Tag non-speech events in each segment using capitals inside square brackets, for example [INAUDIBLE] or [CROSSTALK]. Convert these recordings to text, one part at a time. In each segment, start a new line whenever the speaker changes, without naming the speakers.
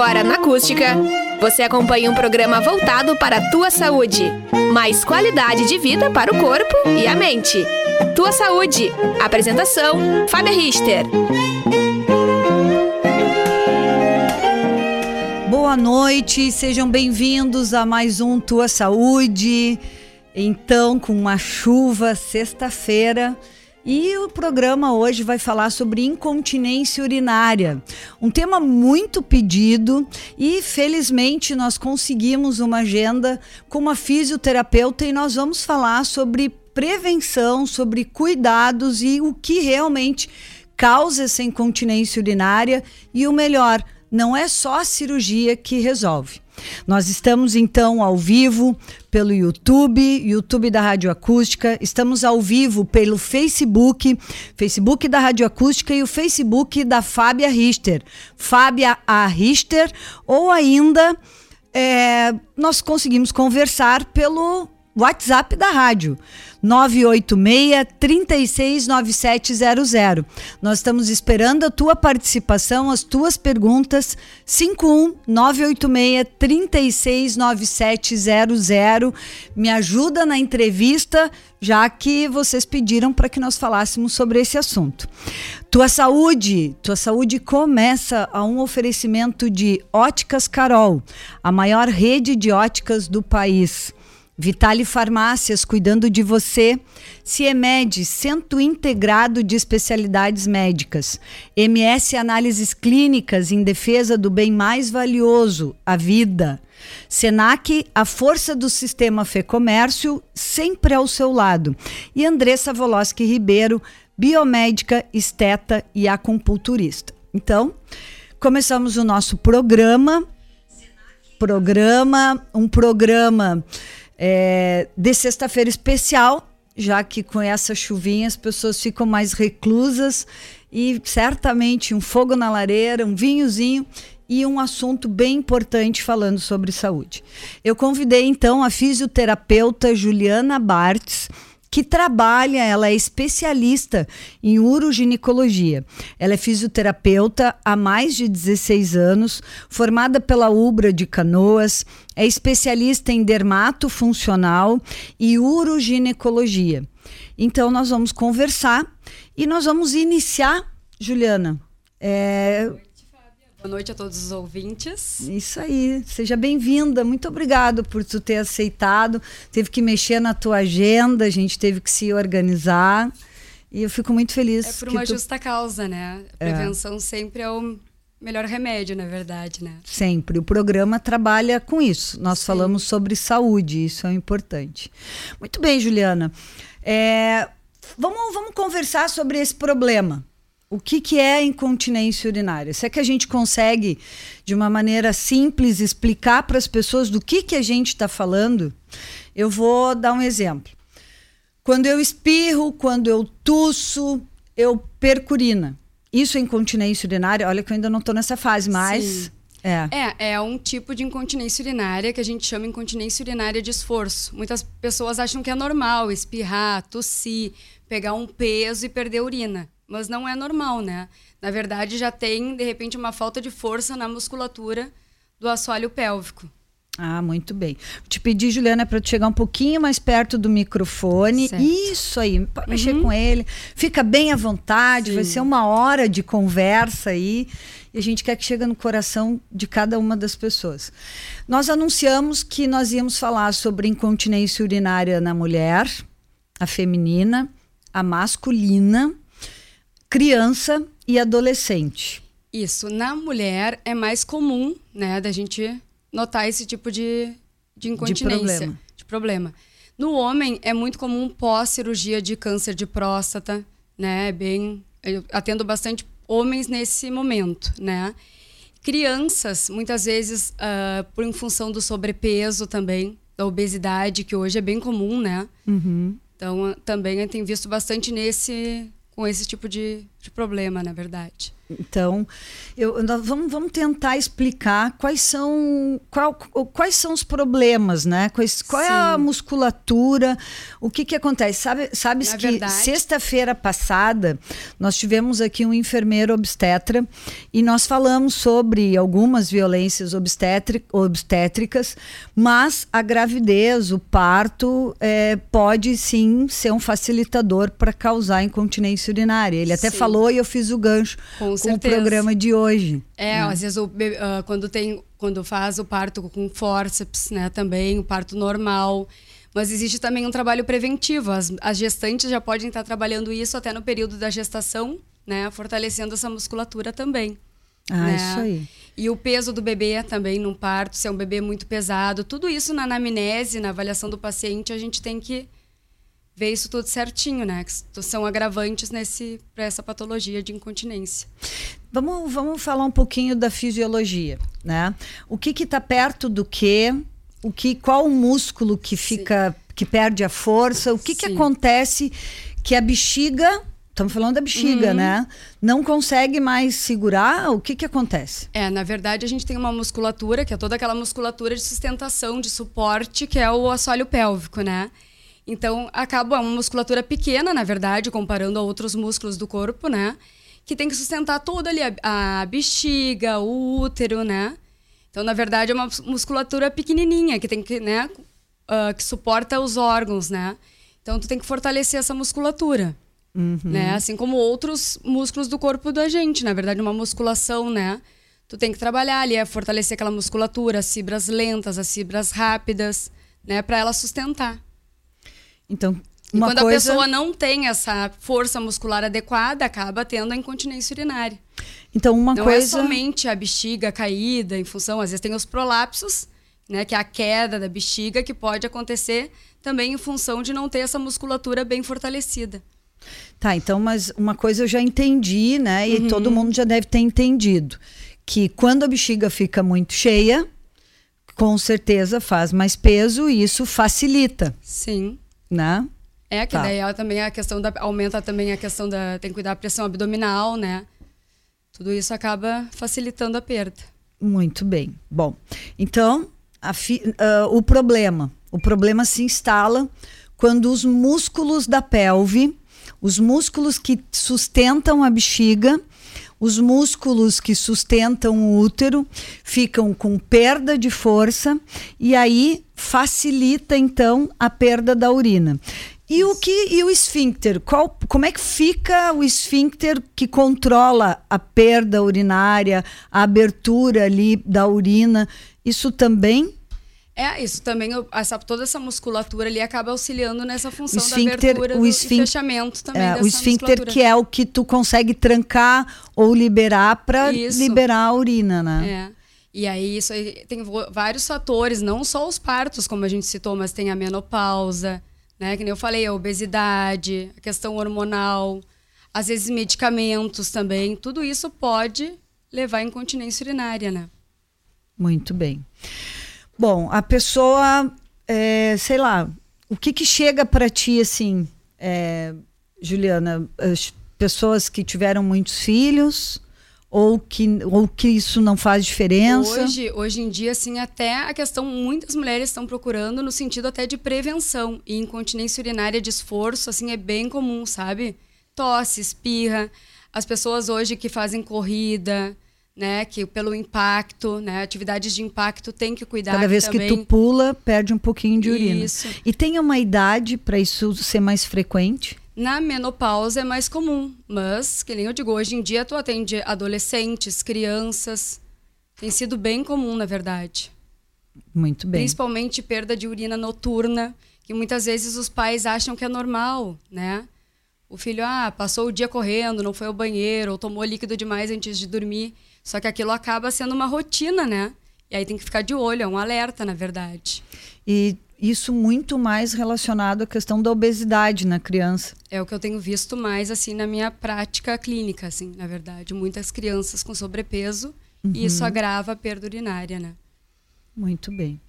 Agora na Acústica, você acompanha um programa voltado para a tua saúde. Mais qualidade de vida para o corpo e a mente. Tua Saúde. Apresentação: Fábia Richter.
Boa noite, sejam bem-vindos a mais um Tua Saúde. Então, com uma chuva, sexta-feira. E o programa hoje vai falar sobre incontinência urinária, um tema muito pedido e felizmente nós conseguimos uma agenda com uma fisioterapeuta e nós vamos falar sobre prevenção, sobre cuidados e o que realmente causa essa incontinência urinária e o melhor, não é só a cirurgia que resolve. Nós estamos então ao vivo pelo YouTube, YouTube da Rádio Acústica, estamos ao vivo pelo Facebook, Facebook da Rádio Acústica e o Facebook da Fábia Richter, Fábia A. Richter, ou ainda é, nós conseguimos conversar pelo WhatsApp da rádio. 986 369700. Nós estamos esperando a tua participação, as tuas perguntas. 51 986 369700. Me ajuda na entrevista, já que vocês pediram para que nós falássemos sobre esse assunto. Tua saúde, tua saúde começa a um oferecimento de Óticas Carol, a maior rede de óticas do país. Vitale Farmácias, cuidando de você. CIEMED, Centro Integrado de Especialidades Médicas. MS Análises Clínicas em defesa do bem mais valioso, a vida. Senac, a força do sistema Fê Comércio, sempre ao seu lado. E Andressa Voloski Ribeiro, biomédica, esteta e acupunturista. Então, começamos o nosso programa. Programa, um programa é, de sexta-feira especial, já que com essa chuvinha as pessoas ficam mais reclusas e certamente um fogo na lareira, um vinhozinho e um assunto bem importante falando sobre saúde. Eu convidei então a fisioterapeuta Juliana Bartz que trabalha, ela é especialista em uroginecologia. Ela é fisioterapeuta há mais de 16 anos, formada pela Ubra de Canoas, é especialista em dermatofuncional e uroginecologia. Então nós vamos conversar e nós vamos iniciar, Juliana. É,
Boa noite a todos os ouvintes.
Isso aí, seja bem-vinda. Muito obrigado por tu ter aceitado. Teve que mexer na tua agenda, a gente teve que se organizar. E eu fico muito feliz.
É por uma tu... justa causa, né? A é. prevenção é. sempre é o melhor remédio, na verdade, né?
Sempre. O programa trabalha com isso. Nós Sim. falamos sobre saúde, isso é importante. Muito bem, Juliana. É, vamos, vamos conversar sobre esse problema o que, que é incontinência urinária? Se é que a gente consegue, de uma maneira simples, explicar para as pessoas do que, que a gente está falando, eu vou dar um exemplo. Quando eu espirro, quando eu tuço, eu perco urina. Isso é incontinência urinária? Olha que eu ainda não estou nessa fase, mas. Sim.
É. é, é um tipo de incontinência urinária que a gente chama incontinência urinária de esforço. Muitas pessoas acham que é normal espirrar, tossir, pegar um peso e perder urina mas não é normal, né? Na verdade, já tem, de repente, uma falta de força na musculatura do assoalho pélvico.
Ah, muito bem. Te pedir, Juliana, para chegar um pouquinho mais perto do microfone. Certo. Isso aí, pode uhum. mexer com ele. Fica bem à vontade, Sim. vai ser uma hora de conversa aí. E a gente quer que chegue no coração de cada uma das pessoas. Nós anunciamos que nós íamos falar sobre incontinência urinária na mulher, a feminina, a masculina criança e adolescente.
Isso. Na mulher é mais comum, né, da gente notar esse tipo de, de incontinência. De problema. De problema. No homem é muito comum pós-cirurgia de câncer de próstata, né? Bem, eu atendo bastante homens nesse momento, né? Crianças, muitas vezes, uh, por em função do sobrepeso também, da obesidade, que hoje é bem comum, né? Uhum. Então, também eu tenho visto bastante nesse com esse tipo de, de problema, na verdade.
Então, eu, vamos, vamos tentar explicar quais são, qual, quais são os problemas, né? Quais, qual Sim. é a musculatura, o que, que acontece? Sabe, sabes Na que sexta-feira passada nós tivemos aqui um enfermeiro obstetra e nós falamos sobre algumas violências obstétricas, mas a gravidez, o parto, é, pode sim ser um facilitador para causar incontinência urinária. Ele até sim. falou e eu fiz o gancho. Com com o programa de hoje.
É, né? às vezes o, uh, quando tem quando faz o parto com fórceps, né, também o parto normal. Mas existe também um trabalho preventivo. As, as gestantes já podem estar trabalhando isso até no período da gestação, né, fortalecendo essa musculatura também.
Ah, né? isso aí.
E o peso do bebê também num parto, se é um bebê muito pesado, tudo isso na anamnese, na avaliação do paciente, a gente tem que ver isso tudo certinho, né? Que são agravantes nesse para essa patologia de incontinência.
Vamos, vamos falar um pouquinho da fisiologia, né? O que que tá perto do que? O que qual o músculo que fica Sim. que perde a força? O que Sim. que acontece que a bexiga Estamos falando da bexiga, uhum. né? Não consegue mais segurar. O que, que acontece?
É, na verdade, a gente tem uma musculatura, que é toda aquela musculatura de sustentação, de suporte, que é o assoalho pélvico, né? Então, acaba uma musculatura pequena, na verdade, comparando a outros músculos do corpo, né? Que tem que sustentar toda ali a, a bexiga, o útero, né? Então, na verdade, é uma musculatura pequenininha que tem que, né? Uh, que suporta os órgãos, né? Então, tu tem que fortalecer essa musculatura. Uhum. Né? Assim como outros músculos do corpo da gente, na verdade, uma musculação, né? Tu tem que trabalhar ali, é fortalecer aquela musculatura, as fibras lentas, as fibras rápidas, né? Para ela sustentar.
Então,
uma e quando coisa... a pessoa não tem essa força muscular adequada, acaba tendo a incontinência urinária.
Então, uma
não
coisa.
Não é somente a bexiga caída, em função, às vezes tem os prolapsos, né, que é a queda da bexiga, que pode acontecer também em função de não ter essa musculatura bem fortalecida.
Tá, então, mas uma coisa eu já entendi, né? E uhum. todo mundo já deve ter entendido. Que quando a bexiga fica muito cheia, com certeza faz mais peso e isso facilita.
Sim
né?
É, que tá. daí ela também a questão da. aumenta também a questão da. tem que cuidar da pressão abdominal, né? Tudo isso acaba facilitando a perda.
Muito bem. Bom, então, fi, uh, o problema. O problema se instala quando os músculos da pelve, os músculos que sustentam a bexiga, os músculos que sustentam o útero ficam com perda de força e aí facilita então a perda da urina. E o que e o esfíncter? Qual, como é que fica o esfíncter que controla a perda urinária, a abertura ali da urina? Isso também
é, isso também, essa, toda essa musculatura ali acaba auxiliando nessa função da abertura o esfíncter, do, fechamento também
é, O esfíncter que é o que tu consegue trancar ou liberar para liberar a urina,
né? É. E aí isso aí tem vários fatores, não só os partos, como a gente citou, mas tem a menopausa, né? Que nem eu falei, a obesidade, a questão hormonal, às vezes medicamentos também. Tudo isso pode levar à incontinência urinária, né?
Muito bem. Bom, a pessoa, é, sei lá, o que que chega para ti assim, é, Juliana? As pessoas que tiveram muitos filhos ou que, ou que isso não faz diferença?
Hoje, hoje em dia, assim, até a questão, muitas mulheres estão procurando no sentido até de prevenção. E incontinência urinária de esforço, assim, é bem comum, sabe? Tosse, espirra. As pessoas hoje que fazem corrida, né? Que pelo impacto, né? Atividades de impacto tem que cuidar.
Cada vez
também.
que tu pula, perde um pouquinho de urina. Isso. E tem uma idade para isso ser mais frequente?
Na menopausa é mais comum, mas, que nem eu digo, hoje em dia tu atende adolescentes, crianças. Tem sido bem comum, na verdade.
Muito bem.
Principalmente perda de urina noturna, que muitas vezes os pais acham que é normal, né? O filho, ah, passou o dia correndo, não foi ao banheiro, ou tomou líquido demais antes de dormir. Só que aquilo acaba sendo uma rotina, né? E aí tem que ficar de olho, é um alerta, na verdade.
E isso muito mais relacionado à questão da obesidade na criança.
É o que eu tenho visto mais assim na minha prática clínica, assim, na verdade, muitas crianças com sobrepeso uhum. e isso agrava a perda urinária, né?
Muito bem.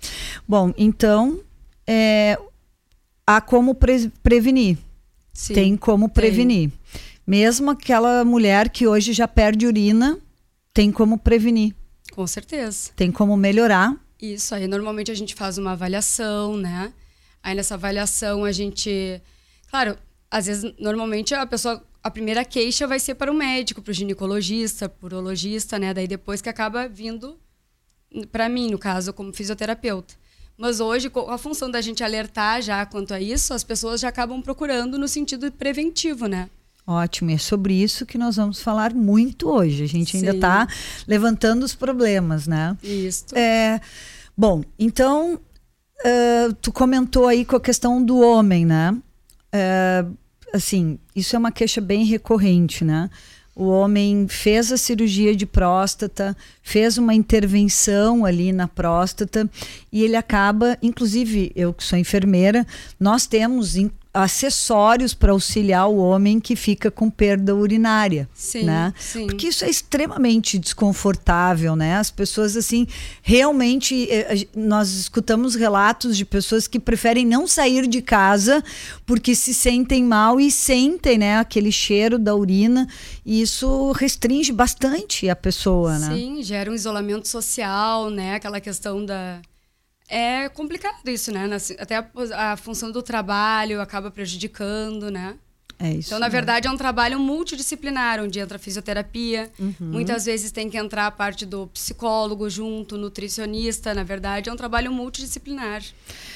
Bom, então é, há como pre prevenir. Sim, tem como prevenir. Tem. Mesmo aquela mulher que hoje já perde urina, tem como prevenir.
Com certeza.
Tem como melhorar.
Isso, aí normalmente a gente faz uma avaliação, né? Aí nessa avaliação a gente. Claro, às vezes, normalmente a pessoa. A primeira queixa vai ser para o médico, para o ginecologista, para o urologista, né? Daí depois que acaba vindo para mim, no caso, como fisioterapeuta. Mas hoje, a função da gente alertar já quanto a isso, as pessoas já acabam procurando no sentido preventivo, né?
Ótimo, e é sobre isso que nós vamos falar muito hoje. A gente ainda está levantando os problemas, né?
Isso.
É, bom, então, uh, tu comentou aí com a questão do homem, né? Uh, assim, isso é uma queixa bem recorrente, né? O homem fez a cirurgia de próstata, fez uma intervenção ali na próstata e ele acaba, inclusive eu que sou enfermeira, nós temos acessórios para auxiliar o homem que fica com perda urinária,
sim,
né?
Sim.
Porque isso é extremamente desconfortável, né? As pessoas assim, realmente eh, nós escutamos relatos de pessoas que preferem não sair de casa porque se sentem mal e sentem, né, aquele cheiro da urina, e isso restringe bastante a pessoa,
sim,
né?
Sim, gera um isolamento social, né? Aquela questão da é complicado isso, né? Até a, a, função do trabalho acaba prejudicando, né?
É isso.
Então, na verdade, é um trabalho multidisciplinar, onde entra a fisioterapia, uhum. muitas vezes tem que entrar a parte do psicólogo junto, nutricionista. Na verdade, é um trabalho multidisciplinar.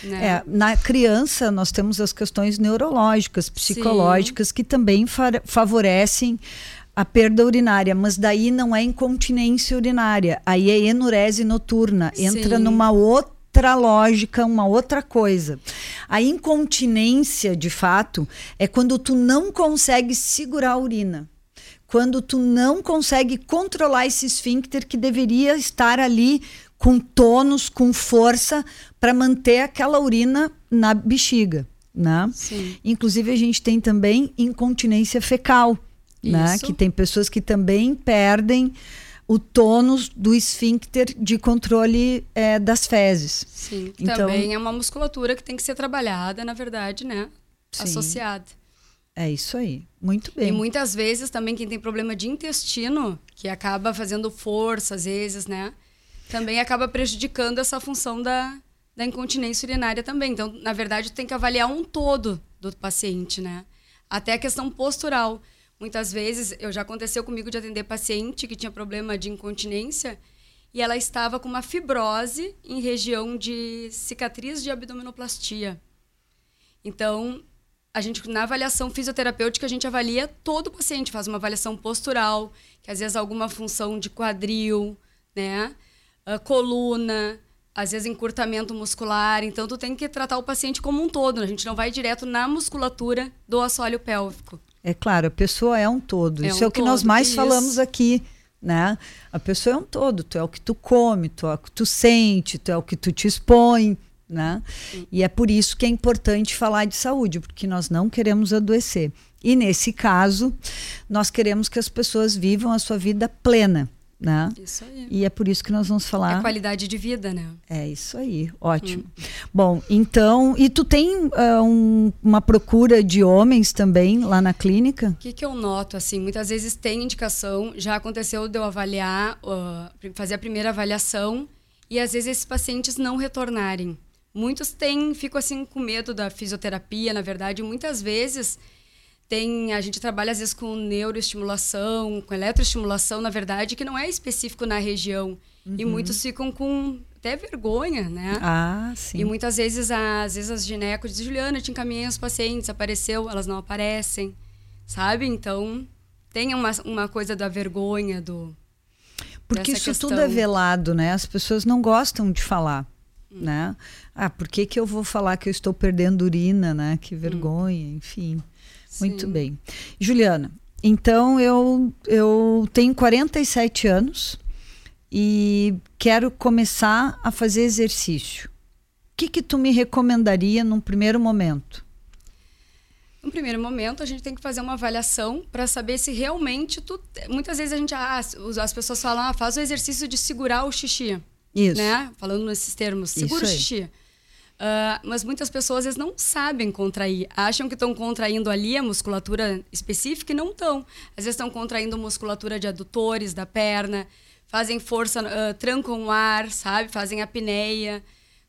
Né?
É, na criança, nós temos as questões neurológicas, psicológicas, Sim. que também fa favorecem a perda urinária, mas daí não é incontinência urinária, aí é enurese noturna, entra Sim. numa outra outra lógica, uma outra coisa. A incontinência, de fato, é quando tu não consegue segurar a urina. Quando tu não consegue controlar esse esfíncter que deveria estar ali com tônus, com força, para manter aquela urina na bexiga. Né?
Sim.
Inclusive, a gente tem também incontinência fecal, né? que tem pessoas que também perdem o tônus do esfíncter de controle é, das fezes.
Sim, então, também é uma musculatura que tem que ser trabalhada, na verdade, né? Sim. Associada.
É isso aí. Muito bem.
E muitas vezes também quem tem problema de intestino, que acaba fazendo força às vezes, né? Também acaba prejudicando essa função da, da incontinência urinária também. Então, na verdade, tem que avaliar um todo do paciente, né? Até a questão postural. Muitas vezes, eu já aconteceu comigo de atender paciente que tinha problema de incontinência e ela estava com uma fibrose em região de cicatriz de abdominoplastia. Então, a gente na avaliação fisioterapêutica a gente avalia todo o paciente, faz uma avaliação postural, que às vezes alguma função de quadril, né? Uh, coluna, às vezes encurtamento muscular. Então tu tem que tratar o paciente como um todo, a gente não vai direto na musculatura do assoalho pélvico.
É claro, a pessoa é um todo. É isso um é o que todo, nós mais isso. falamos aqui, né? A pessoa é um todo. Tu é o que tu come, tu é o que tu sente, tu é o que tu te expõe, né? E é por isso que é importante falar de saúde, porque nós não queremos adoecer. E nesse caso, nós queremos que as pessoas vivam a sua vida plena né?
Isso aí.
E é por isso que nós vamos falar.
É qualidade de vida, né?
É isso aí, ótimo. Hum. Bom, então, e tu tem uh, um, uma procura de homens também lá na clínica? O
que, que eu noto, assim, muitas vezes tem indicação, já aconteceu de eu avaliar, uh, fazer a primeira avaliação, e às vezes esses pacientes não retornarem. Muitos têm, ficam assim com medo da fisioterapia, na verdade, muitas vezes tem, a gente trabalha às vezes com neuroestimulação, com eletroestimulação, na verdade, que não é específico na região. Uhum. E muitos ficam com até vergonha, né?
Ah, sim.
E muitas vezes, às vezes as ginecos dizem, Juliana, te encaminhei os pacientes, apareceu, elas não aparecem, sabe? Então, tem uma, uma coisa da vergonha, do...
Porque isso questão. tudo é velado, né? As pessoas não gostam de falar, hum. né? Ah, por que, que eu vou falar que eu estou perdendo urina, né? Que hum. vergonha, hum. enfim. Muito bem. Juliana, então eu, eu tenho 47 anos e quero começar a fazer exercício. O que, que tu me recomendaria num primeiro momento?
No primeiro momento, a gente tem que fazer uma avaliação para saber se realmente tu. Muitas vezes a gente. Ah, as pessoas falam, ah, faz o exercício de segurar o xixi.
Isso.
Né? Falando nesses termos, segura o xixi. Uh, mas muitas pessoas vezes não sabem contrair, acham que estão contraindo ali a musculatura específica e não estão. Às vezes estão contraindo musculatura de adutores da perna, fazem força, uh, trancam o ar, sabe? Fazem apneia,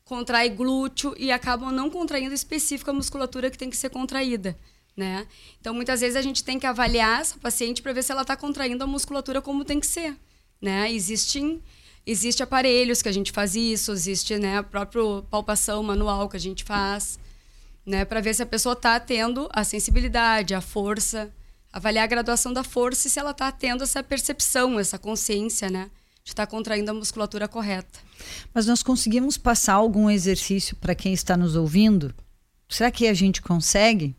contrai glúteo e acabam não contraindo específica a musculatura que tem que ser contraída. Né? Então, muitas vezes a gente tem que avaliar essa paciente para ver se ela está contraindo a musculatura como tem que ser. Né? Existem Existe aparelhos que a gente faz isso, existe né, a própria palpação manual que a gente faz, né, para ver se a pessoa está tendo a sensibilidade, a força, avaliar a graduação da força e se ela está tendo essa percepção, essa consciência, né, de estar tá contraindo a musculatura correta.
Mas nós conseguimos passar algum exercício para quem está nos ouvindo? Será que a gente consegue?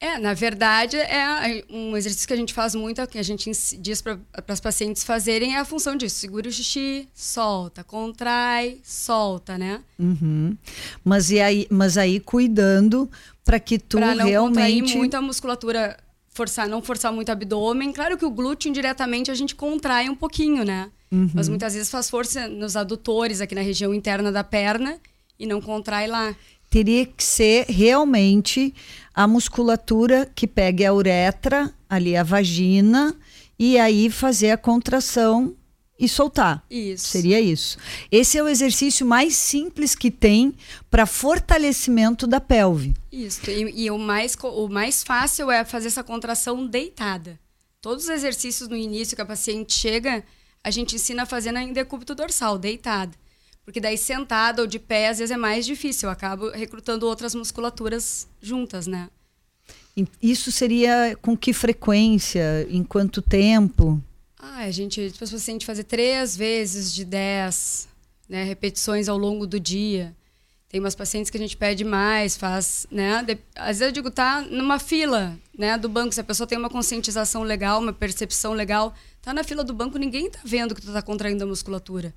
É, na verdade, é um exercício que a gente faz muito, que a gente diz para as pacientes fazerem, é a função disso. Segura o xixi, solta, contrai, solta, né?
Uhum. Mas, e aí, mas aí cuidando para que tu pra não realmente...
contrair muito a musculatura, forçar, não forçar muito o abdômen. Claro que o glúteo, indiretamente, a gente contrai um pouquinho, né? Uhum. Mas muitas vezes faz força nos adutores, aqui na região interna da perna, e não contrai lá.
Teria que ser realmente a musculatura que pegue a uretra, ali a vagina, e aí fazer a contração e soltar.
Isso.
Seria isso. Esse é o exercício mais simples que tem para fortalecimento da pelve.
Isso. E, e, o, mais, o mais fácil é fazer essa contração deitada. Todos os exercícios no início que a paciente chega, a gente ensina a fazer na decúbito dorsal, deitada. Porque daí sentada ou de pé, às vezes é mais difícil. Eu acabo recrutando outras musculaturas juntas, né?
Isso seria com que frequência? Em quanto tempo?
Ah, a gente, tipo, se a gente fazer três vezes de dez né, repetições ao longo do dia. Tem umas pacientes que a gente pede mais, faz, né? De, às vezes eu digo, tá numa fila, né, do banco, se a pessoa tem uma conscientização legal, uma percepção legal, tá na fila do banco, ninguém tá vendo que tu tá contraindo a musculatura.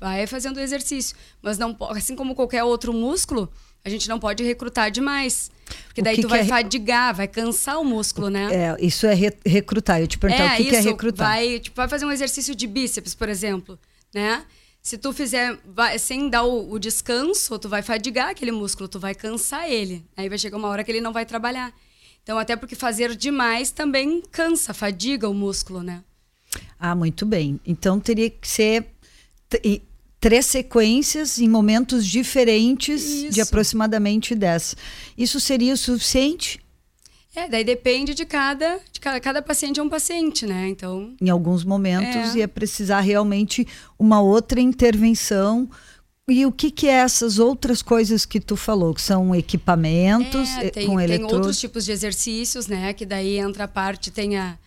Vai fazendo exercício. Mas não assim como qualquer outro músculo, a gente não pode recrutar demais. Porque daí que tu vai é... fadigar, vai cansar o músculo, né?
É, isso é re recrutar. Eu te perguntar é, o que, que, é recrutar.
Vai, tipo, vai fazer um exercício de bíceps, por exemplo, né? Se tu fizer vai, sem dar o, o, descanso, tu vai fadigar aquele músculo, tu vai cansar ele. Aí vai chegar uma hora que ele não vai trabalhar. Então, até porque fazer demais também cansa, fadiga o músculo, né?
Ah, muito bem. Então teria que ser três sequências em momentos diferentes Isso. de aproximadamente 10. Isso seria o suficiente?
É, daí depende de cada, de cada, cada paciente é um paciente, né? Então,
em alguns momentos é. ia precisar realmente uma outra intervenção. E o que, que é essas outras coisas que tu falou? Que são equipamentos
é, tem, com eletrodos? Tem outros tipos de exercícios, né? Que daí entra a parte, tem a,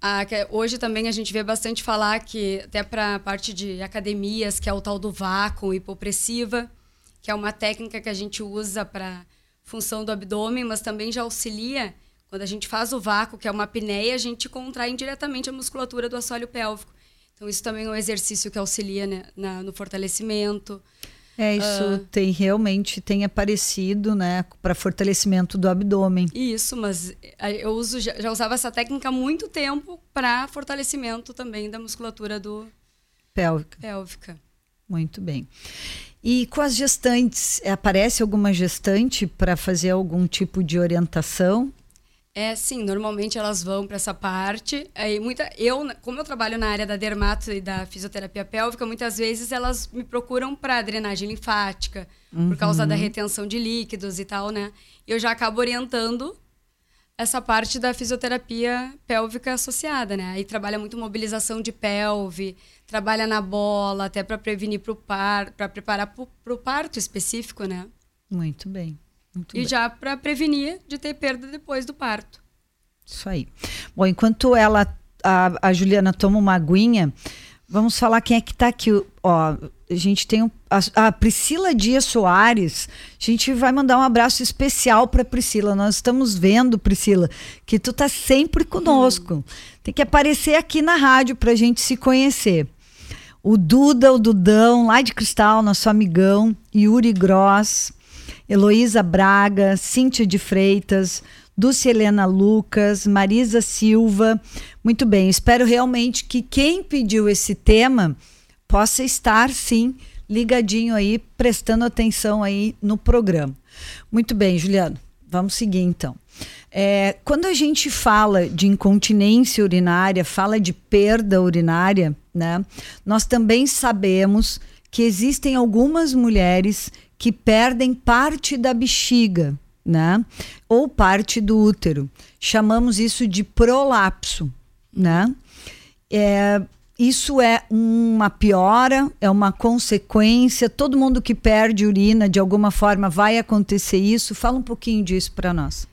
ah, hoje também a gente vê bastante falar que, até para a parte de academias, que é o tal do vácuo hipopressiva, que é uma técnica que a gente usa para função do abdômen, mas também já auxilia. Quando a gente faz o vácuo, que é uma apneia, a gente contrai indiretamente a musculatura do assoalho pélvico. Então, isso também é um exercício que auxilia né, na, no fortalecimento.
É, isso uh, tem realmente tem aparecido, né, para fortalecimento do abdômen.
Isso, mas eh, eu uso já, já usava essa técnica há muito tempo para fortalecimento também da musculatura do
pélvica.
Pélvica.
Muito bem. E com as gestantes, aparece alguma gestante para fazer algum tipo de orientação?
É, sim, normalmente elas vão para essa parte. Aí muita, eu, como eu trabalho na área da dermato e da fisioterapia pélvica, muitas vezes elas me procuram para drenagem linfática, uhum. por causa da retenção de líquidos e tal, né? E eu já acabo orientando essa parte da fisioterapia pélvica associada, né? Aí trabalha muito mobilização de pelve, trabalha na bola, até para prevenir para o par, para preparar para o parto específico, né?
Muito bem. Muito
e
bem.
já para prevenir de ter perda depois do parto.
Isso aí. Bom, enquanto ela, a, a Juliana toma uma aguinha, vamos falar quem é que está aqui. Ó, a gente tem a, a, Priscila Dias Soares. A gente vai mandar um abraço especial para Priscila. Nós estamos vendo, Priscila, que tu tá sempre conosco. Hum. Tem que aparecer aqui na rádio para a gente se conhecer. O Duda, o Dudão, lá de Cristal, nosso amigão, Yuri Gross, Heloísa Braga, Cíntia de Freitas, Dulce Helena Lucas, Marisa Silva. Muito bem, espero realmente que quem pediu esse tema possa estar, sim, ligadinho aí, prestando atenção aí no programa. Muito bem, Juliano. Vamos seguir então. É, quando a gente fala de incontinência urinária, fala de perda urinária, né? Nós também sabemos que existem algumas mulheres que perdem parte da bexiga, né? Ou parte do útero. Chamamos isso de prolapso, né? É, isso é uma piora, é uma consequência. Todo mundo que perde urina, de alguma forma, vai acontecer isso. Fala um pouquinho disso para nós.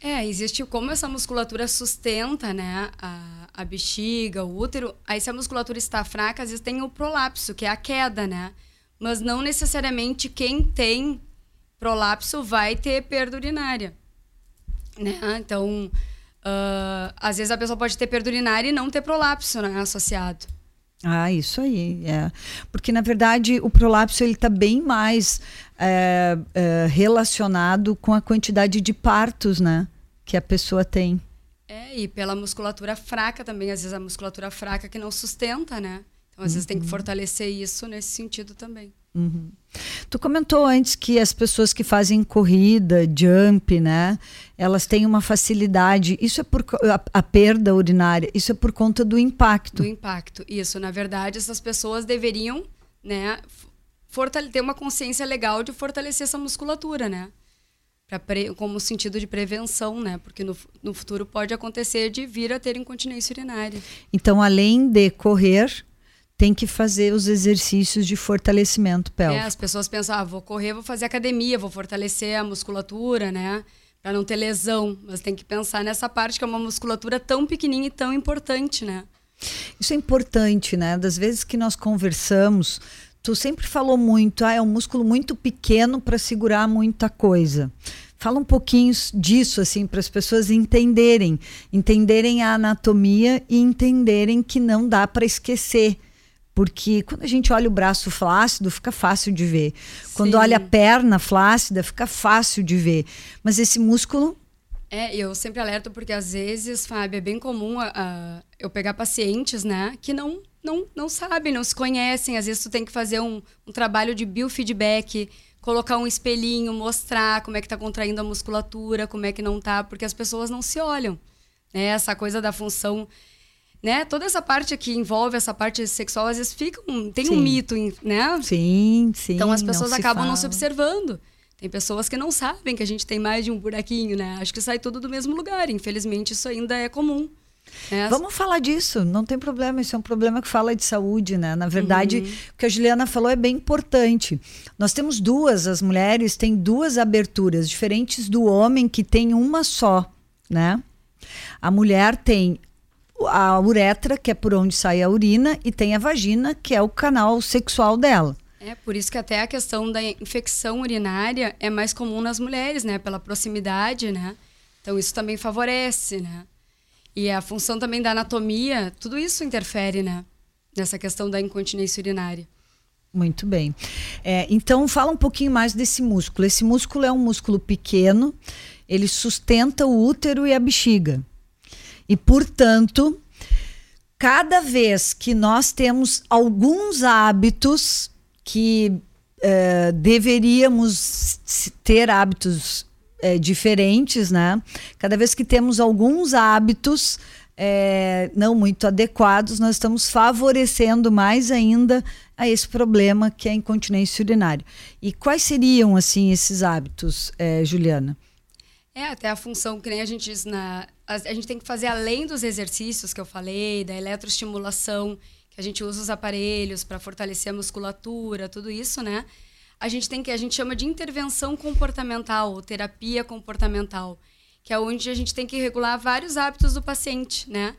É, existe como essa musculatura sustenta, né, a, a bexiga, o útero. Aí, se a musculatura está fraca, às vezes tem o prolapso, que é a queda, né? Mas não necessariamente quem tem prolapso vai ter perda urinária, né? Então, Uh, às vezes a pessoa pode ter perda urinária e não ter prolapso né, associado.
Ah, isso aí, é. Porque, na verdade, o prolapso está bem mais é, é, relacionado com a quantidade de partos, né? Que a pessoa tem.
É, e pela musculatura fraca também, às vezes a musculatura fraca que não sustenta, né? Então, às uhum. vezes tem que uhum. fortalecer isso nesse sentido também.
Uhum. Tu comentou antes que as pessoas que fazem corrida, jump, né? Elas têm uma facilidade. Isso é por a, a, perda urinária. Isso é por conta do impacto.
Do impacto. Isso. Na verdade, essas pessoas deveriam, né? ter uma consciência legal de fortalecer essa musculatura, né? Pra pre, como sentido de prevenção, né? Porque no, no futuro pode acontecer de vir a ter incontinência urinária.
Então, além de correr, tem que fazer os exercícios de fortalecimento pélvico.
É, as pessoas pensam, ah, vou correr, vou fazer academia, vou fortalecer a musculatura, né? Para não ter lesão. Mas tem que pensar nessa parte que é uma musculatura tão pequenininha e tão importante, né?
Isso é importante, né? Das vezes que nós conversamos, tu sempre falou muito, ah, é um músculo muito pequeno para segurar muita coisa. Fala um pouquinho disso, assim, para as pessoas entenderem, entenderem a anatomia e entenderem que não dá para esquecer porque quando a gente olha o braço flácido, fica fácil de ver. Quando olha a perna flácida, fica fácil de ver. Mas esse músculo.
É, eu sempre alerto porque às vezes, Fábio, é bem comum uh, eu pegar pacientes, né, que não, não, não sabem, não se conhecem. Às vezes tu tem que fazer um, um trabalho de biofeedback, colocar um espelhinho, mostrar como é que tá contraindo a musculatura, como é que não tá, porque as pessoas não se olham. Né? Essa coisa da função né? Toda essa parte que envolve essa parte sexual, às vezes fica um, tem sim. um mito, né?
Sim, sim.
Então as pessoas não acabam fala. não se observando. Tem pessoas que não sabem que a gente tem mais de um buraquinho, né? Acho que sai tudo do mesmo lugar. Infelizmente, isso ainda é comum.
Né? Vamos falar disso, não tem problema. Isso é um problema que fala de saúde, né? Na verdade, uhum. o que a Juliana falou é bem importante. Nós temos duas, as mulheres têm duas aberturas, diferentes do homem que tem uma só, né? A mulher tem a uretra, que é por onde sai a urina, e tem a vagina, que é o canal sexual dela.
É, por isso que até a questão da infecção urinária é mais comum nas mulheres, né? Pela proximidade, né? Então isso também favorece, né? E a função também da anatomia, tudo isso interfere, né? Nessa questão da incontinência urinária.
Muito bem. É, então, fala um pouquinho mais desse músculo. Esse músculo é um músculo pequeno, ele sustenta o útero e a bexiga. E, portanto, cada vez que nós temos alguns hábitos que uh, deveríamos ter hábitos uh, diferentes, né? Cada vez que temos alguns hábitos é, não muito adequados, nós estamos favorecendo mais ainda a esse problema que é a incontinência urinária. E quais seriam, assim, esses hábitos, Juliana?
É, até a função que nem a gente diz na. A, a, gente tem que fazer além dos exercícios que eu falei, da eletroestimulação, que a gente usa os aparelhos para fortalecer a musculatura, tudo isso, né? A gente tem que. A gente chama de intervenção comportamental, terapia comportamental, que é onde a gente tem que regular vários hábitos do paciente, né?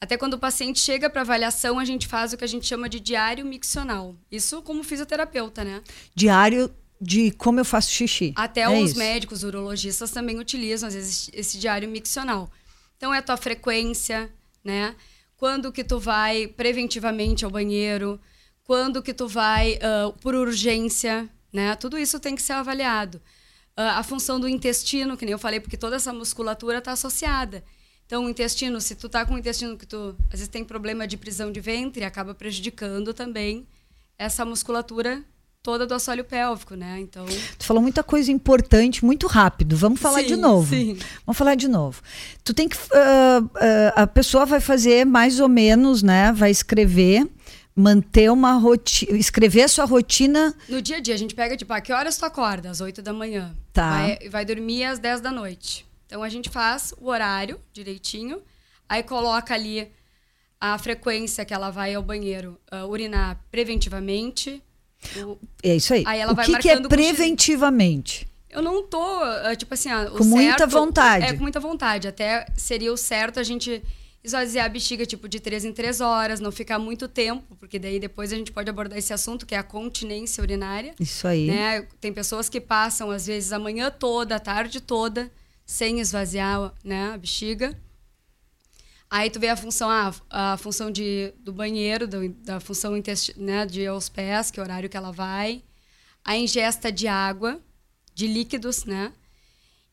Até quando o paciente chega para avaliação, a gente faz o que a gente chama de diário miccional. Isso como fisioterapeuta, né?
Diário de como eu faço xixi.
Até é os isso. médicos, urologistas também utilizam, às vezes, esse diário miccional. Então, é a tua frequência, né? Quando que tu vai preventivamente ao banheiro, quando que tu vai uh, por urgência, né? Tudo isso tem que ser avaliado. Uh, a função do intestino, que nem eu falei, porque toda essa musculatura está associada. Então, o intestino, se tu tá com o intestino que tu às vezes tem problema de prisão de ventre, acaba prejudicando também essa musculatura toda do assoalho pélvico, né? Então.
Tu falou muita coisa importante, muito rápido. Vamos falar sim, de novo. Sim. Vamos falar de novo. Tu tem que. Uh, uh, a pessoa vai fazer mais ou menos, né? Vai escrever manter uma rotina, escrever a sua rotina.
No dia a dia, a gente pega, tipo, a que horas tu acorda? Às 8 da manhã.
Tá.
Vai, vai dormir às 10 da noite. Então a gente faz o horário direitinho, aí coloca ali a frequência que ela vai ao banheiro uh, urinar preventivamente.
O... É isso aí. aí ela o que, que é preventivamente?
Eu não tô, uh, tipo assim, uh,
com muita vontade.
É, com muita vontade. Até seria o certo a gente esvaziar a bexiga tipo de três em três horas, não ficar muito tempo, porque daí depois a gente pode abordar esse assunto que é a continência urinária.
Isso aí.
Né? Tem pessoas que passam às vezes a manhã toda, a tarde toda, sem esvaziar né, a bexiga. Aí tu vê a função, ah, a função de, do banheiro, do, da função né, de ir aos pés, que é o horário que ela vai. A ingesta de água, de líquidos, né?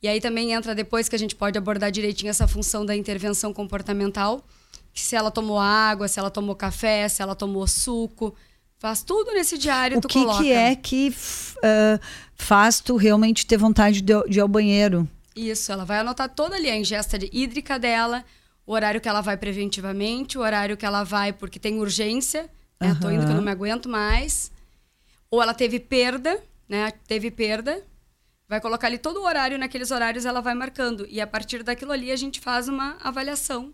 E aí também entra depois que a gente pode abordar direitinho essa função da intervenção comportamental, que se ela tomou água, se ela tomou café, se ela tomou suco, faz tudo nesse diário
o
tu
que
coloca.
que é que uh, faz tu realmente ter vontade de, de ir ao banheiro?
Isso, ela vai anotar toda ali a ingesta de hídrica dela, o horário que ela vai preventivamente, o horário que ela vai porque tem urgência, né? Uhum. Tô indo que eu não me aguento mais. Ou ela teve perda, né? Teve perda, vai colocar ali todo o horário, naqueles horários ela vai marcando. E a partir daquilo ali a gente faz uma avaliação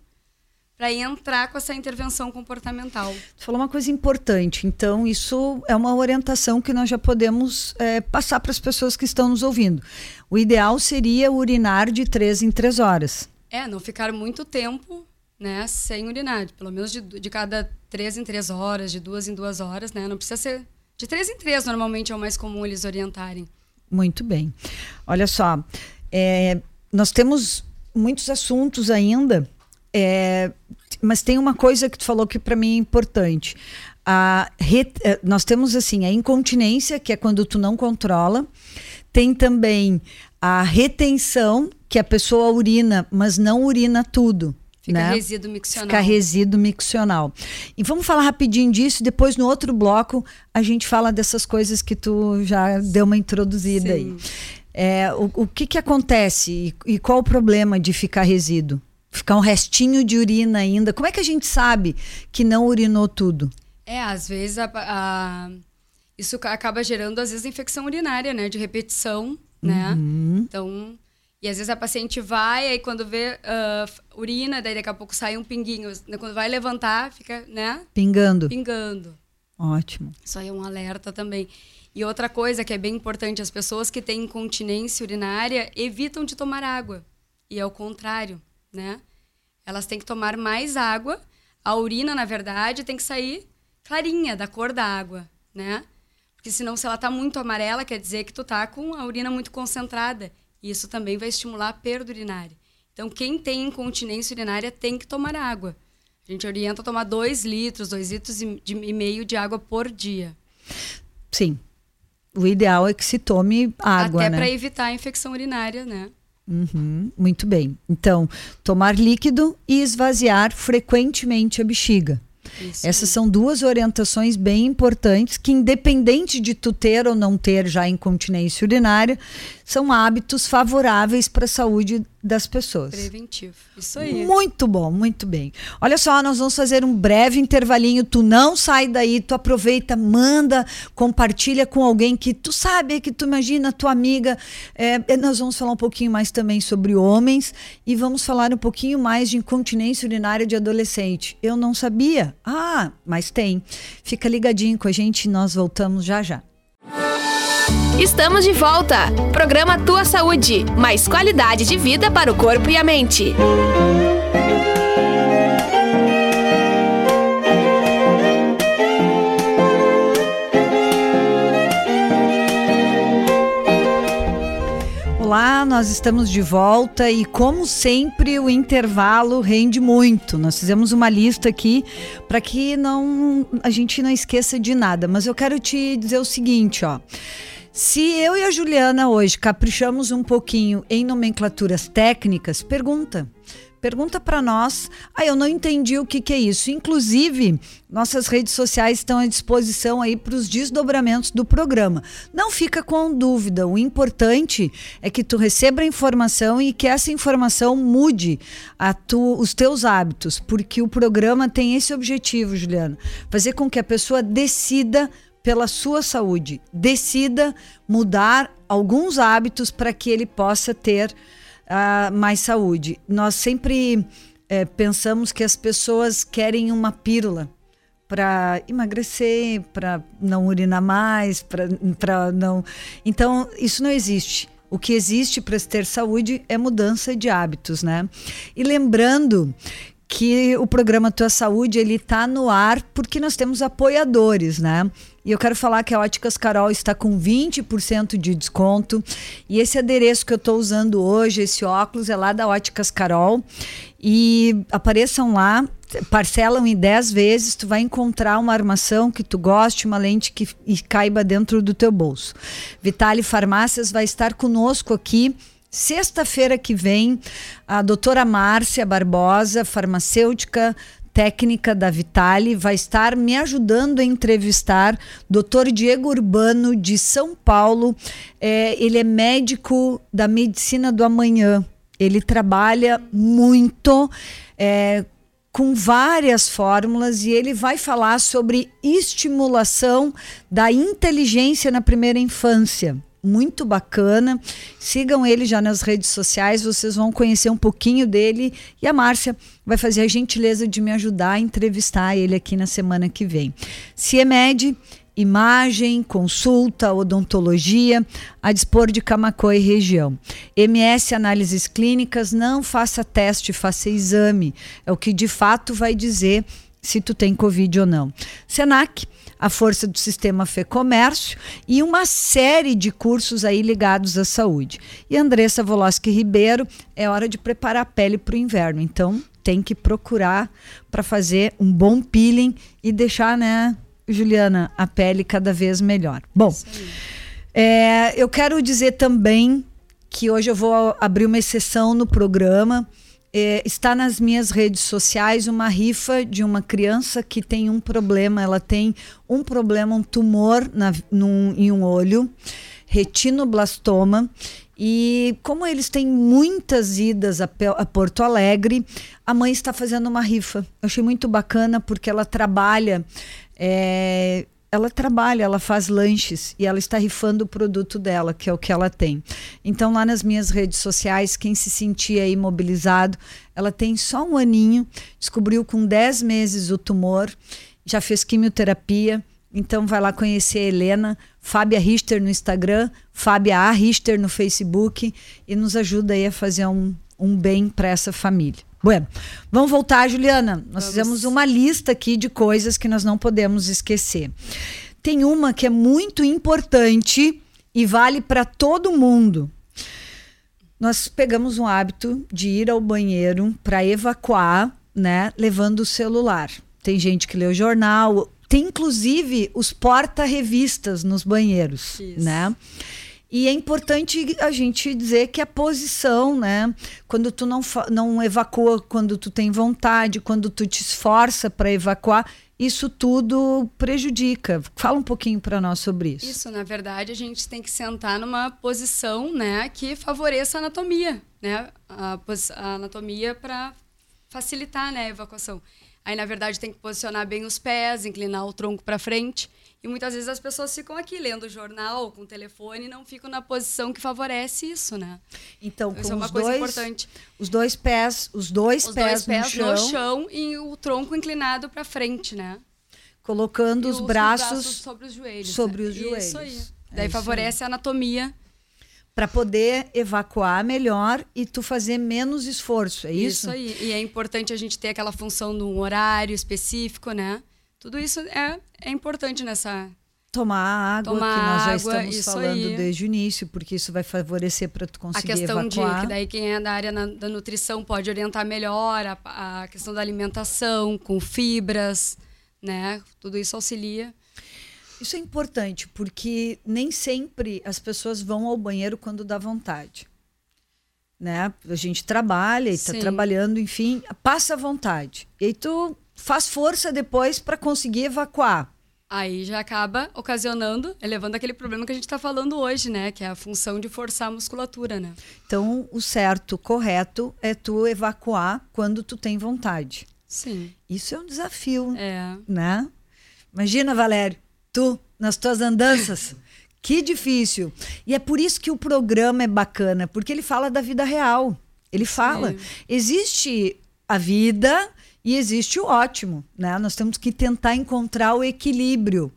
para entrar com essa intervenção comportamental.
Você falou uma coisa importante. Então, isso é uma orientação que nós já podemos é, passar para as pessoas que estão nos ouvindo. O ideal seria urinar de três em três horas.
É, não ficar muito tempo né, sem urinar. Pelo menos de, de cada três em três horas, de duas em duas horas, né? Não precisa ser. De três em três, normalmente, é o mais comum eles orientarem.
Muito bem. Olha só, é, nós temos muitos assuntos ainda, é, mas tem uma coisa que tu falou que para mim é importante. A é, nós temos assim a incontinência, que é quando tu não controla. Tem também a retenção, que a pessoa urina, mas não urina tudo.
Fica
né?
resíduo miccional.
Fica resíduo miccional. E vamos falar rapidinho disso, depois no outro bloco a gente fala dessas coisas que tu já deu uma introduzida Sim. aí. É, o, o que que acontece e, e qual o problema de ficar resíduo? Ficar um restinho de urina ainda. Como é que a gente sabe que não urinou tudo?
É, às vezes a, a, isso acaba gerando, às vezes, infecção urinária, né? De repetição, né?
Uhum.
Então, e às vezes a paciente vai, aí quando vê uh, urina, daí daqui a pouco sai um pinguinho. Quando vai levantar, fica, né?
Pingando.
Pingando.
Ótimo.
Isso aí é um alerta também. E outra coisa que é bem importante, as pessoas que têm incontinência urinária evitam de tomar água. E é o contrário, né? Elas têm que tomar mais água. A urina, na verdade, tem que sair clarinha, da cor da água, né? Porque senão, se ela tá muito amarela, quer dizer que tu tá com a urina muito concentrada. Isso também vai estimular a perda urinária. Então, quem tem incontinência urinária tem que tomar água. A gente orienta a tomar 2 litros, 2 litros e meio de água por dia.
Sim. O ideal é que se tome água,
Até
né?
para evitar a infecção urinária, né?
Uhum, muito bem. Então, tomar líquido e esvaziar frequentemente a bexiga. Isso Essas são duas orientações bem importantes que, independente de tu ter ou não ter já incontinência urinária, são hábitos favoráveis para a saúde das pessoas.
Preventivo. Isso aí.
Muito bom, muito bem. Olha só, nós vamos fazer um breve intervalinho. Tu não sai daí, tu aproveita, manda, compartilha com alguém que tu sabe, que tu imagina, tua amiga. É, nós vamos falar um pouquinho mais também sobre homens e vamos falar um pouquinho mais de incontinência urinária de adolescente. Eu não sabia. Ah, mas tem. Fica ligadinho com a gente e nós voltamos já já.
Estamos de volta. Programa Tua Saúde. Mais qualidade de vida para o corpo e a mente.
Olá, nós estamos de volta e, como sempre, o intervalo rende muito. Nós fizemos uma lista aqui para que não a gente não esqueça de nada. Mas eu quero te dizer o seguinte, ó. Se eu e a Juliana hoje caprichamos um pouquinho em nomenclaturas técnicas, pergunta. Pergunta para nós. Ah, eu não entendi o que, que é isso. Inclusive, nossas redes sociais estão à disposição aí para os desdobramentos do programa. Não fica com dúvida. O importante é que tu receba a informação e que essa informação mude tu, os teus hábitos, porque o programa tem esse objetivo, Juliana, fazer com que a pessoa decida pela sua saúde, decida mudar alguns hábitos para que ele possa ter uh, mais saúde. Nós sempre é, pensamos que as pessoas querem uma pílula para emagrecer, para não urinar mais, para não. Então, isso não existe. O que existe para ter saúde é mudança de hábitos, né? E lembrando que o programa Tua Saúde ele está no ar porque nós temos apoiadores, né? E eu quero falar que a Óticas Carol está com 20% de desconto. E esse adereço que eu estou usando hoje, esse óculos, é lá da Óticas Carol. E apareçam lá, parcelam em 10 vezes, tu vai encontrar uma armação que tu goste, uma lente que caiba dentro do teu bolso. Vitale Farmácias vai estar conosco aqui Sexta-feira que vem, a doutora Márcia Barbosa, farmacêutica técnica da Vitale, vai estar me ajudando a entrevistar doutor Diego Urbano, de São Paulo. É, ele é médico da medicina do amanhã. Ele trabalha muito. É, com várias fórmulas e ele vai falar sobre estimulação da inteligência na primeira infância muito bacana. Sigam ele já nas redes sociais, vocês vão conhecer um pouquinho dele. E a Márcia vai fazer a gentileza de me ajudar a entrevistar ele aqui na semana que vem. CIEMED, imagem, consulta, odontologia, a dispor de Camacô e região. MS Análises Clínicas, não faça teste, faça exame. É o que de fato vai dizer se tu tem Covid ou não. Senac, a força do sistema Fê Comércio e uma série de cursos aí ligados à saúde. E Andressa Voloski Ribeiro, é hora de preparar a pele para o inverno. Então, tem que procurar para fazer um bom peeling e deixar, né, Juliana, a pele cada vez melhor. Bom, é, eu quero dizer também que hoje eu vou abrir uma exceção no programa é, está nas minhas redes sociais uma rifa de uma criança que tem um problema. Ela tem um problema, um tumor na, num, em um olho, retinoblastoma. E como eles têm muitas idas a, a, Porto Alegre, a mãe está fazendo uma rifa. Eu achei muito bacana porque ela trabalha é, ela trabalha, ela faz lanches e ela está rifando o produto dela, que é o que ela tem. Então, lá nas minhas redes sociais, quem se sentia imobilizado, ela tem só um aninho, descobriu com 10 meses o tumor, já fez quimioterapia. Então, vai lá conhecer a Helena, Fábia Richter no Instagram, Fábia A. Richter no Facebook e nos ajuda aí a fazer um, um bem para essa família. Bueno, vamos voltar, Juliana. Nós vamos. fizemos uma lista aqui de coisas que nós não podemos esquecer. Tem uma que é muito importante e vale para todo mundo. Nós pegamos um hábito de ir ao banheiro para evacuar, né, levando o celular. Tem gente que lê o jornal, tem inclusive os porta-revistas nos banheiros, Isso. né? E é importante a gente dizer que a posição, né? Quando tu não, não evacua quando tu tem vontade, quando tu te esforça para evacuar, isso tudo prejudica. Fala um pouquinho para nós sobre isso.
Isso, na verdade, a gente tem que sentar numa posição, né, que favoreça a anatomia, né? A, a anatomia para facilitar, né, a evacuação. Aí, na verdade, tem que posicionar bem os pés, inclinar o tronco para frente. E muitas vezes as pessoas ficam aqui lendo o jornal com o telefone e não ficam na posição que favorece isso, né?
Então, então isso é uma coisa dois, importante. Os dois pés, os dois,
os
pés,
dois pés no, chão, no chão e o tronco inclinado para frente, né?
Colocando os braços,
braços, sobre os joelhos.
Sobre né? os joelhos.
Isso aí. Daí é favorece a anatomia
para poder evacuar melhor e tu fazer menos esforço, é isso?
Isso aí. E é importante a gente ter aquela função de um horário específico, né? Tudo isso é, é importante nessa.
Tomar água, Tomar que nós já água, estamos falando aí. desde o início, porque isso vai favorecer para tu conseguir evacuar. A questão
evacuar. de que daí quem é da área na, da nutrição pode orientar melhor a, a questão da alimentação, com fibras, né? Tudo isso auxilia.
Isso é importante, porque nem sempre as pessoas vão ao banheiro quando dá vontade. né? A gente trabalha e está trabalhando, enfim, passa à vontade. E aí tu faz força depois para conseguir evacuar.
Aí já acaba ocasionando, elevando aquele problema que a gente está falando hoje, né? Que é a função de forçar a musculatura, né?
Então, o certo, correto, é tu evacuar quando tu tem vontade.
Sim.
Isso é um desafio,
é.
né? Imagina, Valério, tu, nas tuas andanças. [LAUGHS] que difícil. E é por isso que o programa é bacana, porque ele fala da vida real. Ele fala, Sim. existe a vida e existe o ótimo, né? Nós temos que tentar encontrar o equilíbrio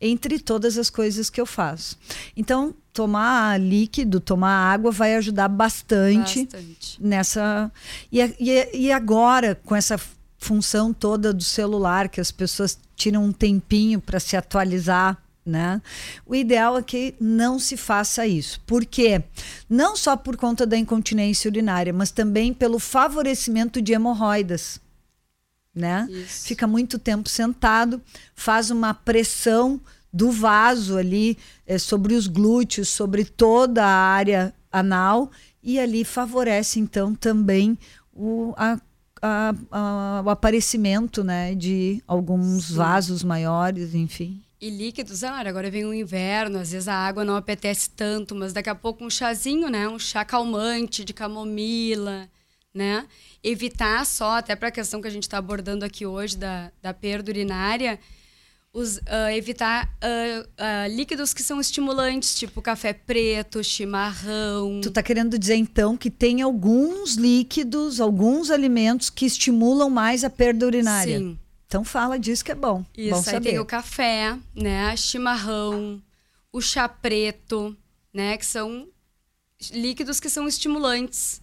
entre todas as coisas que eu faço. Então, tomar líquido, tomar água vai ajudar bastante, bastante. nessa. E, e, e agora, com essa função toda do celular, que as pessoas tiram um tempinho para se atualizar. Né? O ideal é que não se faça isso. Por quê? Não só por conta da incontinência urinária, mas também pelo favorecimento de hemorroidas né? Isso. Fica muito tempo sentado, faz uma pressão do vaso ali é, sobre os glúteos, sobre toda a área anal e ali favorece então também o, a, a, a, o aparecimento né, de alguns Sim. vasos maiores, enfim.
E líquidos, ah, agora vem o inverno, às vezes a água não apetece tanto, mas daqui a pouco um chazinho, né? Um chá calmante de camomila, né? Evitar só, até para a questão que a gente está abordando aqui hoje da, da perda urinária, os, uh, evitar uh, uh, líquidos que são estimulantes, tipo café preto, chimarrão.
Tu tá querendo dizer então que tem alguns líquidos, alguns alimentos que estimulam mais a perda urinária? Sim. Então fala disso que é bom.
Isso,
bom
aí
saber.
tem o café, né, chimarrão, o chá preto, né, que são líquidos que são estimulantes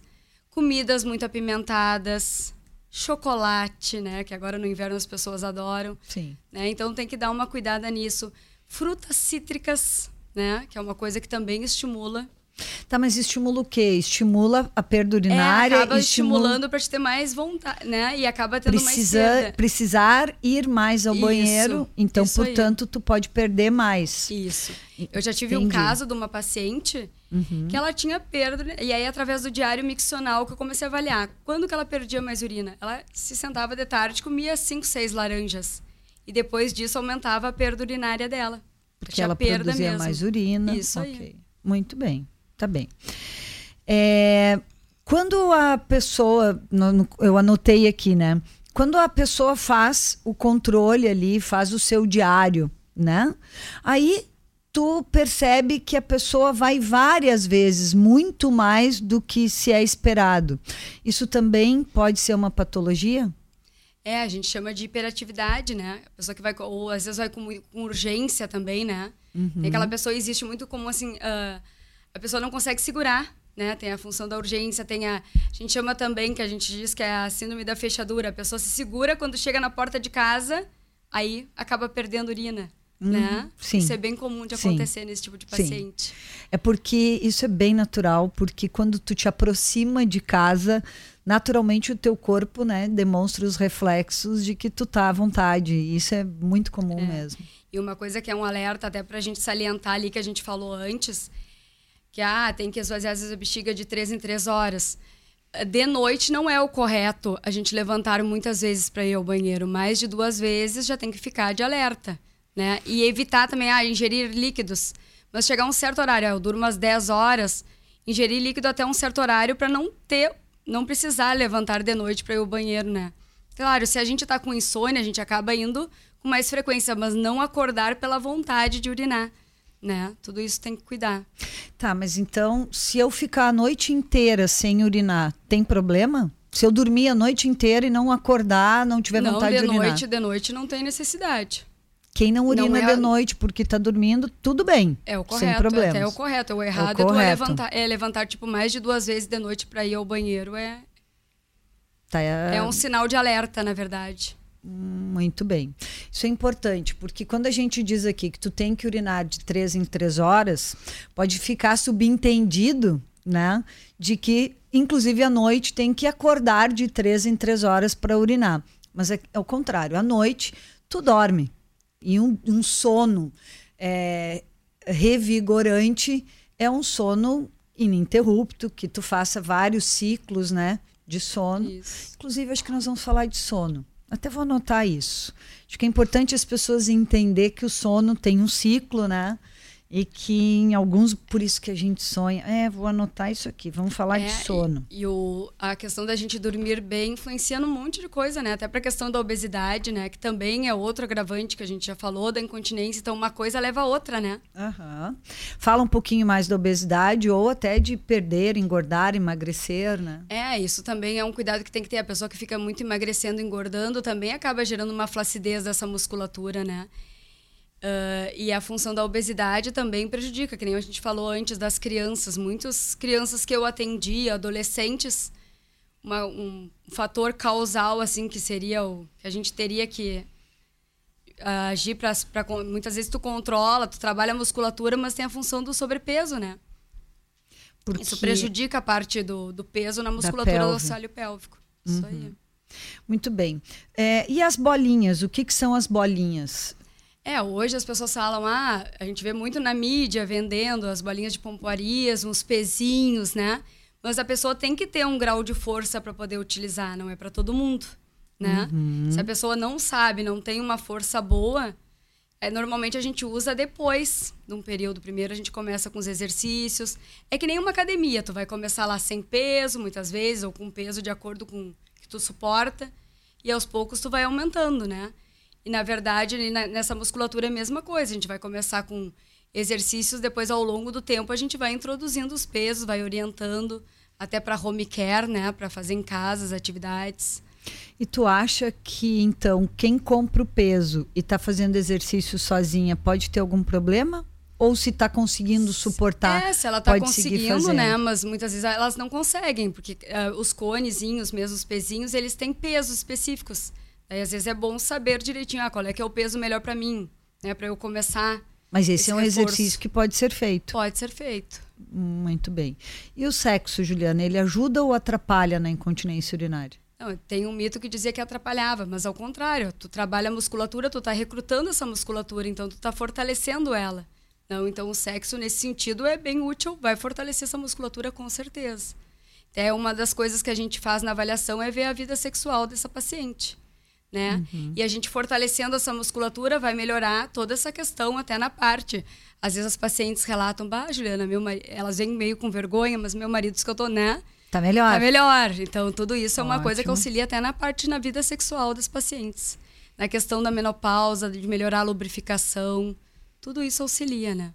comidas muito apimentadas, chocolate, né? Que agora no inverno as pessoas adoram.
Sim.
Né? Então tem que dar uma cuidada nisso. Frutas cítricas, né? Que é uma coisa que também estimula.
Tá, mas estimula o quê? Estimula a perda urinária? É,
acaba estimula... estimulando para te ter mais vontade, né? E acaba tendo Precisa, mais perda.
Precisar ir mais ao isso, banheiro, então, portanto, aí. tu pode perder mais.
Isso. Eu já tive Entendi. um caso de uma paciente uhum. que ela tinha perda, e aí através do diário miccional que eu comecei a avaliar. Quando que ela perdia mais urina? Ela se sentava de tarde, comia cinco, seis laranjas. E depois disso aumentava a perda urinária dela.
Porque ela produzia mesmo. mais urina.
Isso okay. aí.
Muito bem. Tá bem. É, quando a pessoa, eu anotei aqui, né? Quando a pessoa faz o controle ali, faz o seu diário, né? Aí tu percebe que a pessoa vai várias vezes, muito mais do que se é esperado. Isso também pode ser uma patologia?
É, a gente chama de hiperatividade, né? A pessoa que vai, ou às vezes vai com, com urgência também, né? Uhum. Tem aquela pessoa existe muito como assim. Uh, a pessoa não consegue segurar, né? Tem a função da urgência, tem a. A gente chama também, que a gente diz que é a síndrome da fechadura. A pessoa se segura quando chega na porta de casa, aí acaba perdendo urina. Hum, né?
Sim.
Isso é bem comum de acontecer sim, nesse tipo de paciente.
Sim. É porque isso é bem natural, porque quando tu te aproxima de casa, naturalmente o teu corpo, né, demonstra os reflexos de que tu tá à vontade. Isso é muito comum é. mesmo.
E uma coisa que é um alerta até para a gente salientar ali que a gente falou antes, que ah, tem que esvaziar a bexiga de três em três horas. De noite não é o correto a gente levantar muitas vezes para ir ao banheiro. Mais de duas vezes já tem que ficar de alerta. Né? E evitar também ah, ingerir líquidos. Mas chegar a um certo horário, eu durmo umas 10 horas, ingerir líquido até um certo horário para não ter, não precisar levantar de noite para ir ao banheiro, né? Claro, se a gente está com insônia, a gente acaba indo com mais frequência, mas não acordar pela vontade de urinar né? Tudo isso tem que cuidar.
Tá, mas então, se eu ficar a noite inteira sem urinar, tem problema? Se eu dormir a noite inteira e não acordar, não tiver não, vontade de, de urinar?
Não, de noite, de noite não tem necessidade.
Quem não urina não é... de noite porque está dormindo, tudo bem.
É o correto. Sem problemas. É o correto. O errado é, o é, levantar, é levantar, tipo, mais de duas vezes de noite para ir ao banheiro. É,
tá, é...
é um sinal de alerta, na verdade.
Muito bem. Isso é importante, porque quando a gente diz aqui que tu tem que urinar de três em três horas, pode ficar subentendido, né? De que, inclusive, à noite tem que acordar de três em três horas para urinar. Mas é, é o contrário. À noite, tu dorme. E um, um sono é, revigorante é um sono ininterrupto, que tu faça vários ciclos, né, de sono. Isso. Inclusive, acho que nós vamos falar de sono. Até vou anotar isso. Acho que é importante as pessoas entender que o sono tem um ciclo, né? E que em alguns por isso que a gente sonha é vou anotar isso aqui vamos falar é, de sono.
e, e, o, a questão da gente dormir bem influencia num monte de coisa né? Até para a questão da obesidade né? Que também é outro agravante que a gente já falou da incontinência então uma coisa leva a outra né?
Uhum. fala um pouquinho mais da obesidade ou até de perder engordar emagrecer né?
É isso também é um cuidado que tem que ter. A pessoa que fica muito emagrecendo engordando também acaba gerando uma flacidez dessa musculatura né Uh, e a função da obesidade também prejudica, que nem a gente falou antes das crianças. Muitas crianças que eu atendi, adolescentes, uma, um fator causal, assim, que seria o que a gente teria que uh, agir para. Muitas vezes tu controla, tu trabalha a musculatura, mas tem a função do sobrepeso, né? Porque Isso prejudica a parte do, do peso na musculatura do assoalho pélvico. Uhum. Isso aí.
Muito bem. É, e as bolinhas? O que, que são as bolinhas?
É, hoje as pessoas falam, ah, a gente vê muito na mídia vendendo as bolinhas de pompoarias, uns pezinhos, né? Mas a pessoa tem que ter um grau de força para poder utilizar, não é para todo mundo, né? Uhum. Se a pessoa não sabe, não tem uma força boa, é, normalmente a gente usa depois de um período. Primeiro a gente começa com os exercícios. É que nem uma academia, tu vai começar lá sem peso, muitas vezes, ou com peso de acordo com o que tu suporta, e aos poucos tu vai aumentando, né? E, na verdade, nessa musculatura é a mesma coisa. A gente vai começar com exercícios, depois, ao longo do tempo, a gente vai introduzindo os pesos, vai orientando até para home care, né? Para fazer em casa as atividades.
E tu acha que, então, quem compra o peso e está fazendo exercício sozinha pode ter algum problema? Ou se está conseguindo suportar?
É, se ela está conseguindo, né? Mas muitas vezes elas não conseguem, porque uh, os conezinhos, mesmo os pezinhos, eles têm pesos específicos. Aí, às vezes é bom saber direitinho ah, qual é que é o peso melhor para mim, né? Para eu começar.
Mas esse, esse é um reforço. exercício que pode ser feito.
Pode ser feito.
Muito bem. E o sexo, Juliana, ele ajuda ou atrapalha na incontinência urinária?
Não, tem um mito que dizia que atrapalhava, mas ao contrário, tu trabalha a musculatura, tu está recrutando essa musculatura, então tu está fortalecendo ela. Não, então o sexo nesse sentido é bem útil, vai fortalecer essa musculatura com certeza. É uma das coisas que a gente faz na avaliação é ver a vida sexual dessa paciente né? Uhum. E a gente fortalecendo essa musculatura vai melhorar toda essa questão até na parte. Às vezes as pacientes relatam, bah, Juliana, meu mar... elas vêm meio com vergonha, mas meu marido diz que eu tô, né?
Tá melhor.
Tá melhor. Então tudo isso é uma Ótimo. coisa que auxilia até na parte na vida sexual das pacientes. Na questão da menopausa, de melhorar a lubrificação, tudo isso auxilia, né?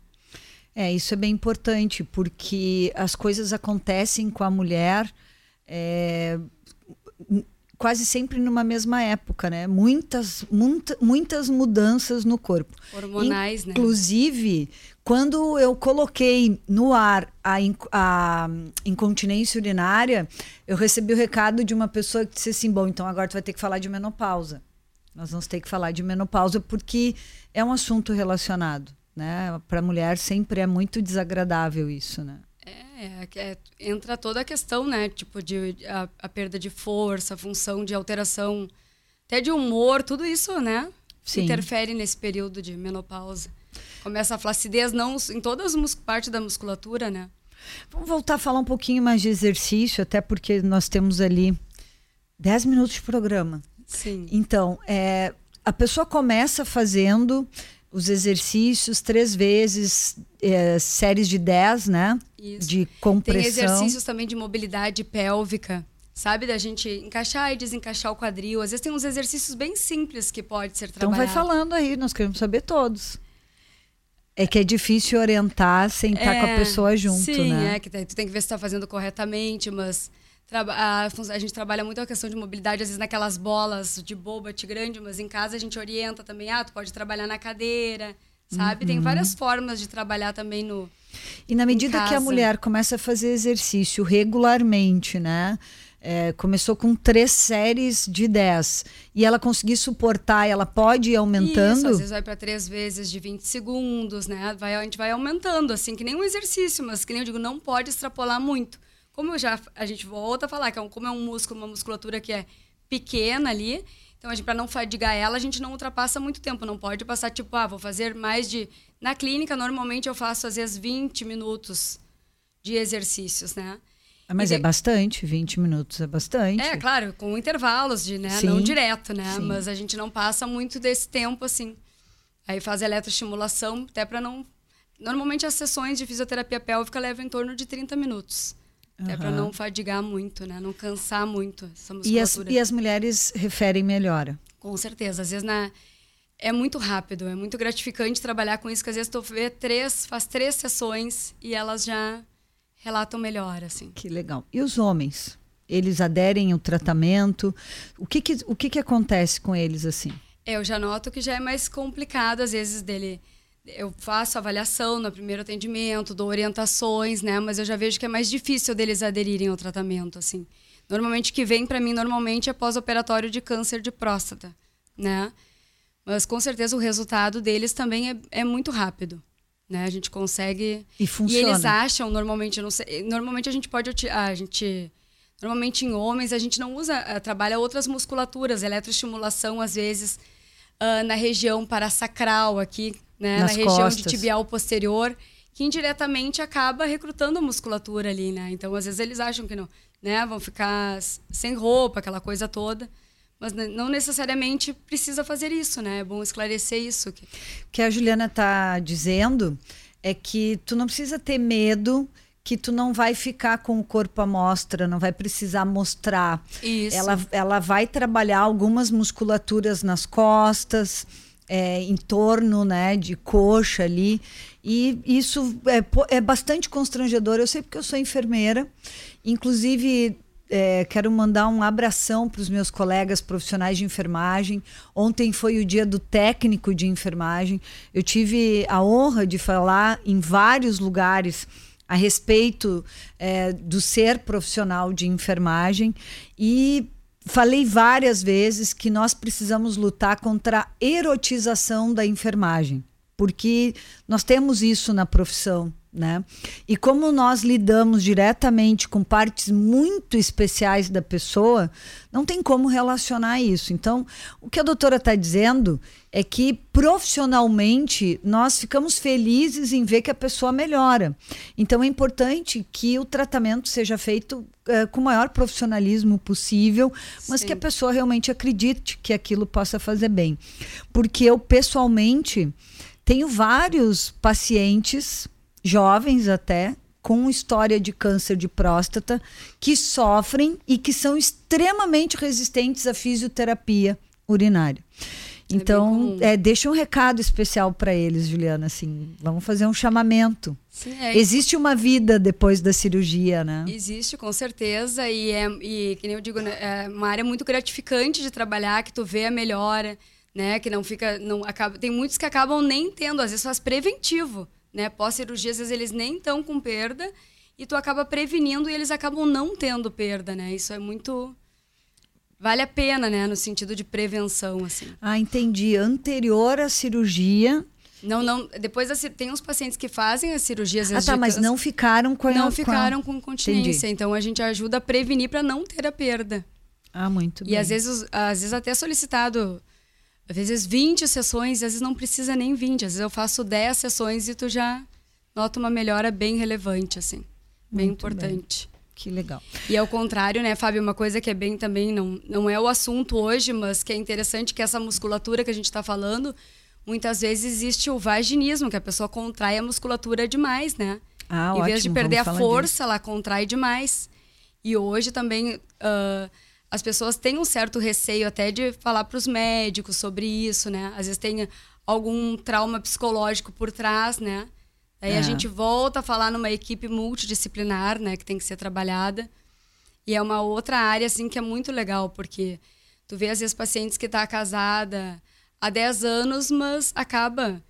É, isso é bem importante, porque as coisas acontecem com a mulher é, quase sempre numa mesma época, né? Muitas, muita, muitas mudanças no corpo.
Hormonais,
Inclusive, né? Inclusive, quando eu coloquei no ar a, a incontinência urinária, eu recebi o recado de uma pessoa que disse assim: bom, então agora tu vai ter que falar de menopausa. Nós vamos ter que falar de menopausa porque é um assunto relacionado, né? Para a mulher sempre é muito desagradável isso, né?
É, é, entra toda a questão, né? Tipo, de a, a, perda de força, função de alteração, até de humor, tudo isso, né? Sim. Interfere nesse período de menopausa. Começa a flacidez não em todas as partes da musculatura, né?
Vamos voltar a falar um pouquinho mais de exercício, até porque nós temos ali 10 minutos de programa.
Sim.
Então, é, a pessoa começa fazendo os exercícios três vezes, é, séries de 10, né? Isso. De compressão. Tem
exercícios também de mobilidade pélvica, sabe? Da gente encaixar e desencaixar o quadril. Às vezes tem uns exercícios bem simples que pode ser trabalhado.
Então vai falando aí, nós queremos saber todos. É que é difícil orientar sem estar é, com a é, pessoa junto,
sim,
né?
Sim, é que tu tem que ver se está fazendo corretamente, mas a, a, gente trabalha muito a questão de mobilidade, às vezes naquelas bolas de bobat grande, mas em casa a gente orienta também, ah, tu pode trabalhar na cadeira, sabe? Uhum. Tem várias formas de trabalhar também no.
E na medida que a mulher começa a fazer exercício regularmente, né? É, começou com três séries de 10 e ela conseguir suportar, ela pode ir aumentando? Isso,
às vezes vai para três vezes de 20 segundos, né? Vai, a gente vai aumentando, assim, que nem um exercício, mas que nem eu digo, não pode extrapolar muito. Como já a gente volta a falar que é um, como é um músculo, uma musculatura que é pequena ali, então para não fadigar ela, a gente não ultrapassa muito tempo, não pode passar tipo, ah, vou fazer mais de na clínica normalmente eu faço às vezes 20 minutos de exercícios, né?
Ah, mas é bastante, 20 minutos é bastante.
É, claro, com intervalos de, né? Sim, não direto, né? Sim. Mas a gente não passa muito desse tempo assim. Aí faz eletroestimulação, até para não. Normalmente as sessões de fisioterapia pélvica levam em torno de 30 minutos. Até para não fadigar muito, né? Não cansar muito essa musculatura.
E as, e as mulheres referem melhora?
Com certeza. Às vezes na, é muito rápido, é muito gratificante trabalhar com isso, que às vezes tu vê três, faz três sessões e elas já relatam melhor, assim.
Que legal. E os homens? Eles aderem ao tratamento? O que que, o que que acontece com eles, assim?
É, eu já noto que já é mais complicado, às vezes, dele... Eu faço avaliação no primeiro atendimento, dou orientações, né? Mas eu já vejo que é mais difícil deles aderirem ao tratamento, assim. Normalmente, que vem para mim, normalmente, é pós-operatório de câncer de próstata, né? Mas, com certeza, o resultado deles também é, é muito rápido né? A gente consegue
e funciona.
E eles acham normalmente, não sei, normalmente a gente pode a gente normalmente em homens a gente não usa, uh, trabalha outras musculaturas, eletroestimulação às vezes uh, na região parasacral aqui, né,
Nas
na região
costas.
de tibial posterior, que indiretamente acaba recrutando a musculatura ali, né? Então às vezes eles acham que não, né, vão ficar sem roupa, aquela coisa toda. Mas não necessariamente precisa fazer isso, né? É bom esclarecer isso.
O que a Juliana está dizendo é que tu não precisa ter medo que tu não vai ficar com o corpo à mostra, não vai precisar mostrar.
Isso.
Ela, ela vai trabalhar algumas musculaturas nas costas, é, em torno né, de coxa ali. E isso é, é bastante constrangedor. Eu sei porque eu sou enfermeira. Inclusive, é, quero mandar um abração para os meus colegas profissionais de enfermagem. Ontem foi o dia do técnico de enfermagem. Eu tive a honra de falar em vários lugares a respeito é, do ser profissional de enfermagem e falei várias vezes que nós precisamos lutar contra a erotização da enfermagem, porque nós temos isso na profissão né? E como nós lidamos diretamente com partes muito especiais da pessoa, não tem como relacionar isso. Então, o que a doutora está dizendo é que profissionalmente nós ficamos felizes em ver que a pessoa melhora. Então, é importante que o tratamento seja feito uh, com o maior profissionalismo possível, mas Sim. que a pessoa realmente acredite que aquilo possa fazer bem. Porque eu, pessoalmente, tenho vários pacientes jovens até, com história de câncer de próstata, que sofrem e que são extremamente resistentes à fisioterapia urinária. É então, é, deixa um recado especial para eles, Juliana. Assim, vamos fazer um chamamento. Sim, é Existe uma vida depois da cirurgia, né?
Existe, com certeza. E, é, e que nem eu digo, né, é uma área muito gratificante de trabalhar, que tu vê a melhora, né? Que não fica. Não, acaba, tem muitos que acabam nem tendo, às vezes faz preventivo né? Pós-cirurgia, às vezes eles nem estão com perda e tu acaba prevenindo e eles acabam não tendo perda, né? Isso é muito vale a pena, né, no sentido de prevenção assim.
Ah, entendi. Anterior à cirurgia,
não, não. Depois da, tem uns pacientes que fazem as cirurgias.
Ah, tá, mas não ficaram com a
Não ficaram com, continência. Entendi. Então a gente ajuda a prevenir para não ter a perda.
Ah, muito
e
bem.
E às vezes, às vezes até solicitado às vezes 20 sessões, às vezes não precisa nem 20. Às vezes eu faço 10 sessões e tu já nota uma melhora bem relevante, assim. Bem Muito importante. Bem.
Que legal.
E ao contrário, né, Fábio, uma coisa que é bem também, não, não é o assunto hoje, mas que é interessante, que essa musculatura que a gente está falando, muitas vezes existe o vaginismo, que a pessoa contrai a musculatura demais, né?
Ah,
em
ótimo,
vez de perder a força,
disso.
ela contrai demais. E hoje também... Uh, as pessoas têm um certo receio até de falar para os médicos sobre isso, né? Às vezes tem algum trauma psicológico por trás, né? Aí é. a gente volta a falar numa equipe multidisciplinar, né, que tem que ser trabalhada. E é uma outra área assim que é muito legal, porque tu vê às vezes pacientes que tá casada há 10 anos, mas acaba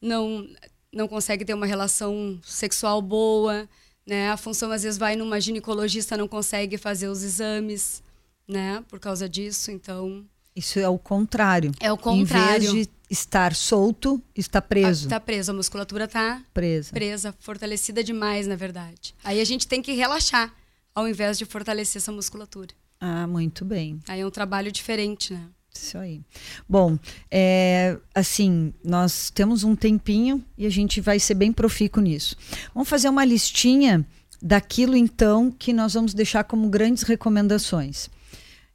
não não consegue ter uma relação sexual boa, né? A função às vezes vai numa ginecologista, não consegue fazer os exames né? Por causa disso, então.
Isso é o contrário.
É o contrário.
Em vez de estar solto, está preso.
Está preso, a musculatura está
presa.
Presa, fortalecida demais, na verdade. Aí a gente tem que relaxar, ao invés de fortalecer essa musculatura.
Ah, muito bem.
Aí é um trabalho diferente, né?
Isso aí. Bom, é, assim, nós temos um tempinho e a gente vai ser bem profícuo nisso. Vamos fazer uma listinha daquilo então que nós vamos deixar como grandes recomendações.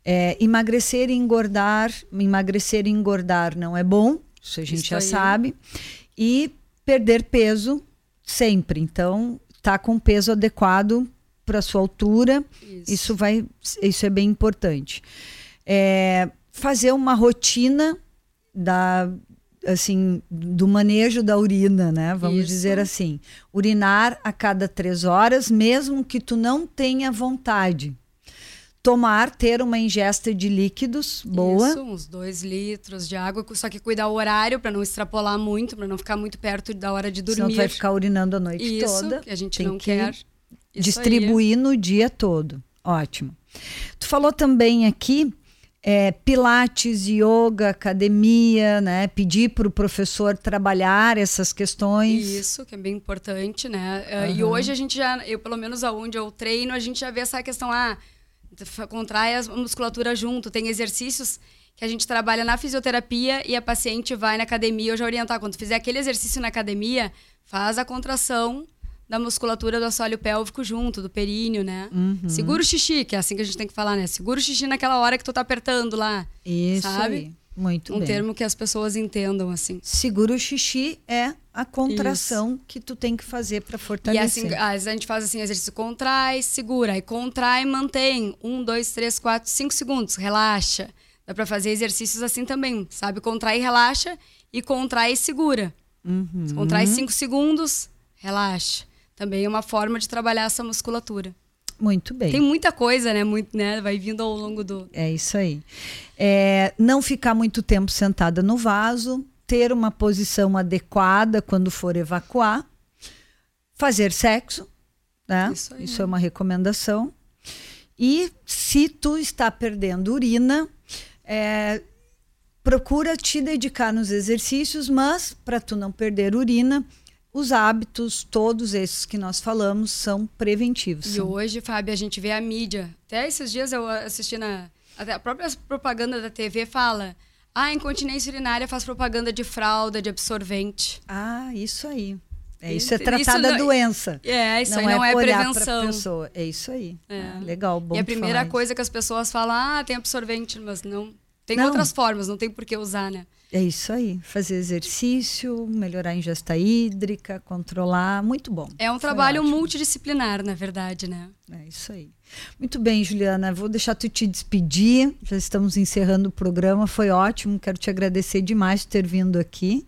É, emagrecer e engordar, emagrecer e engordar não é bom, isso a gente isso já aí. sabe. E perder peso sempre. Então, tá com peso adequado para sua altura. Isso. isso. vai, isso é bem importante. É, fazer uma rotina da assim do manejo da urina, né? Vamos isso. dizer assim, urinar a cada três horas, mesmo que tu não tenha vontade tomar, ter uma ingesta de líquidos boa.
Isso, uns dois litros de água, só que cuidar o horário para não extrapolar muito, para não ficar muito perto da hora de dormir. Senão
vai ficar urinando a noite
Isso,
toda.
que a gente Tem não que quer.
distribuir no dia todo. Ótimo. Tu falou também aqui é, pilates, yoga, academia, né? Pedir para o professor trabalhar essas questões.
Isso, que é bem importante, né? Uhum. E hoje a gente já, eu pelo menos aonde eu treino, a gente já vê essa questão, ah, contrai a musculatura junto. Tem exercícios que a gente trabalha na fisioterapia e a paciente vai na academia. Eu já orientar, quando fizer aquele exercício na academia, faz a contração da musculatura do assoalho pélvico junto, do períneo, né? Uhum. Segura o xixi, que é assim que a gente tem que falar, né? Segura o xixi naquela hora que tu tá apertando lá.
Isso
sabe?
Aí. Muito
um
bem.
termo que as pessoas entendam assim.
Segura o xixi é a contração Isso. que tu tem que fazer para fortalecer.
E assim, a gente faz assim, exercício contrai, segura, aí contrai, mantém. Um, dois, três, quatro, cinco segundos, relaxa. Dá para fazer exercícios assim também, sabe? Contrai, relaxa e contrai e segura. Uhum. Contrai cinco segundos, relaxa. Também é uma forma de trabalhar essa musculatura.
Muito bem.
Tem muita coisa, né? Muito, né? Vai vindo ao longo do.
É isso aí. É, não ficar muito tempo sentada no vaso, ter uma posição adequada quando for evacuar, fazer sexo, né? Isso, aí. isso é uma recomendação. E se tu está perdendo urina, é, procura te dedicar nos exercícios, mas para tu não perder urina, os hábitos, todos esses que nós falamos, são preventivos.
E hoje, Fábio, a gente vê a mídia. Até esses dias eu assisti na. A própria propaganda da TV fala. Ah, incontinência urinária faz propaganda de fralda, de absorvente.
Ah, isso aí. É, isso é tratar da doença.
É, isso não aí não é, é prevenção.
Pessoa. É isso aí. É. Ah, legal, bom.
E a primeira coisa que as pessoas falam, ah, tem absorvente, mas não. Tem não. outras formas, não tem por que usar, né?
É isso aí. Fazer exercício, melhorar a ingesta hídrica, controlar. Muito bom.
É um Foi trabalho ótimo. multidisciplinar, na verdade, né?
É isso aí. Muito bem, Juliana. Vou deixar tu te despedir. Já estamos encerrando o programa. Foi ótimo. Quero te agradecer demais por ter vindo aqui.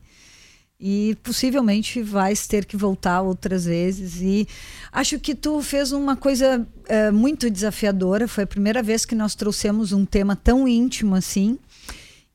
E possivelmente vais ter que voltar outras vezes. E acho que tu fez uma coisa é, muito desafiadora. Foi a primeira vez que nós trouxemos um tema tão íntimo assim.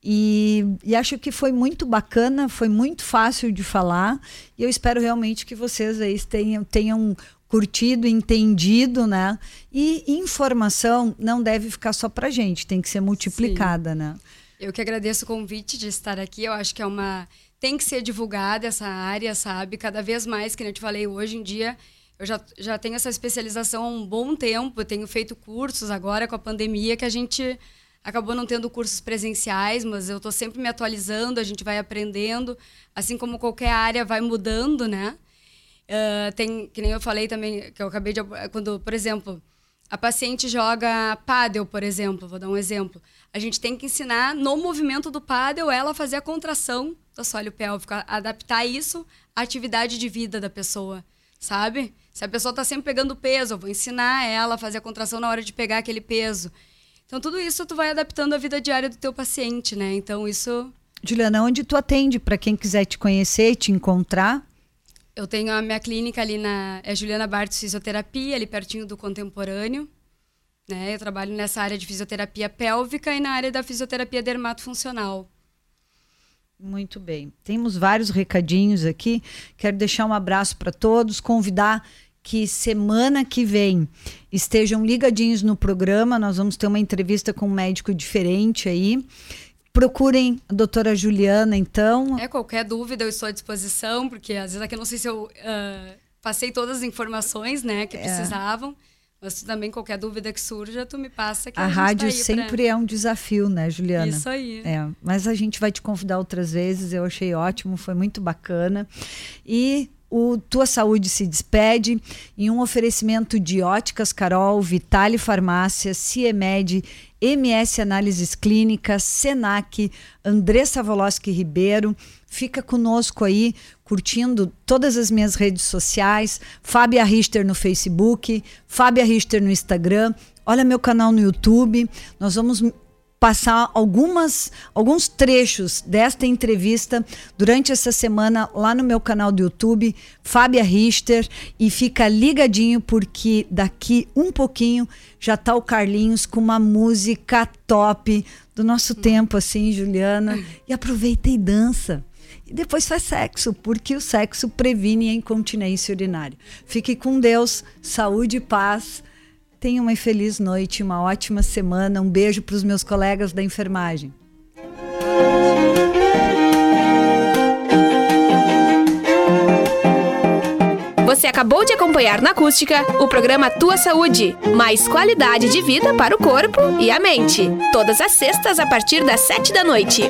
E, e, acho que foi muito bacana, foi muito fácil de falar. E eu espero realmente que vocês aí tenham, tenham curtido, entendido, né? E informação não deve ficar só para gente, tem que ser multiplicada, Sim. né?
Eu que agradeço o convite de estar aqui. Eu acho que é uma tem que ser divulgada essa área, sabe? Cada vez mais, que eu te falei, hoje em dia eu já, já tenho essa especialização há um bom tempo, eu tenho feito cursos agora com a pandemia que a gente acabou não tendo cursos presenciais, mas eu estou sempre me atualizando, a gente vai aprendendo, assim como qualquer área vai mudando, né? Uh, tem, que nem eu falei também, que eu acabei de. Quando, por exemplo, a paciente joga pádel, por exemplo, vou dar um exemplo. A gente tem que ensinar no movimento do pádel ela fazer a contração do assoalho pélvico, adaptar isso à atividade de vida da pessoa, sabe? Se a pessoa está sempre pegando peso, eu vou ensinar ela a fazer a contração na hora de pegar aquele peso. Então, tudo isso tu vai adaptando à vida diária do teu paciente, né? Então, isso...
Juliana, onde tu atende para quem quiser te conhecer, te encontrar?
Eu tenho a minha clínica ali na... É Juliana Bartos Fisioterapia, ali pertinho do Contemporâneo. Né? Eu trabalho nessa área de fisioterapia pélvica e na área da fisioterapia dermatofuncional.
Muito bem. Temos vários recadinhos aqui. Quero deixar um abraço para todos, convidar que semana que vem estejam ligadinhos no programa. Nós vamos ter uma entrevista com um médico diferente aí. Procurem a doutora Juliana, então.
É, qualquer dúvida eu estou à disposição, porque às vezes aqui eu não sei se eu uh, passei todas as informações né, que é. Mas também, qualquer dúvida que surja, tu me passa. Que
a,
a
rádio
tá
sempre
pra...
é um desafio, né, Juliana?
Isso aí.
É, mas a gente vai te convidar outras vezes. Eu achei ótimo, foi muito bacana. E o Tua Saúde se despede em um oferecimento de Óticas Carol, Vitale Farmácia, Ciemed, MS Análises Clínicas, Senac, Andressa Voloski Ribeiro. Fica conosco aí, curtindo todas as minhas redes sociais, Fábia Richter no Facebook, Fábia Richter no Instagram, olha meu canal no YouTube. Nós vamos passar algumas, alguns trechos desta entrevista durante essa semana lá no meu canal do YouTube, Fábia Richter, e fica ligadinho porque daqui um pouquinho já tá o Carlinhos com uma música top do nosso tempo, assim, Juliana. E aproveita e dança. E depois faz sexo, porque o sexo previne a incontinência urinária. Fique com Deus, saúde e paz. Tenha uma feliz noite, uma ótima semana. Um beijo para os meus colegas da enfermagem.
Você acabou de acompanhar na acústica o programa Tua Saúde, mais qualidade de vida para o corpo e a mente. Todas as sextas a partir das sete da noite.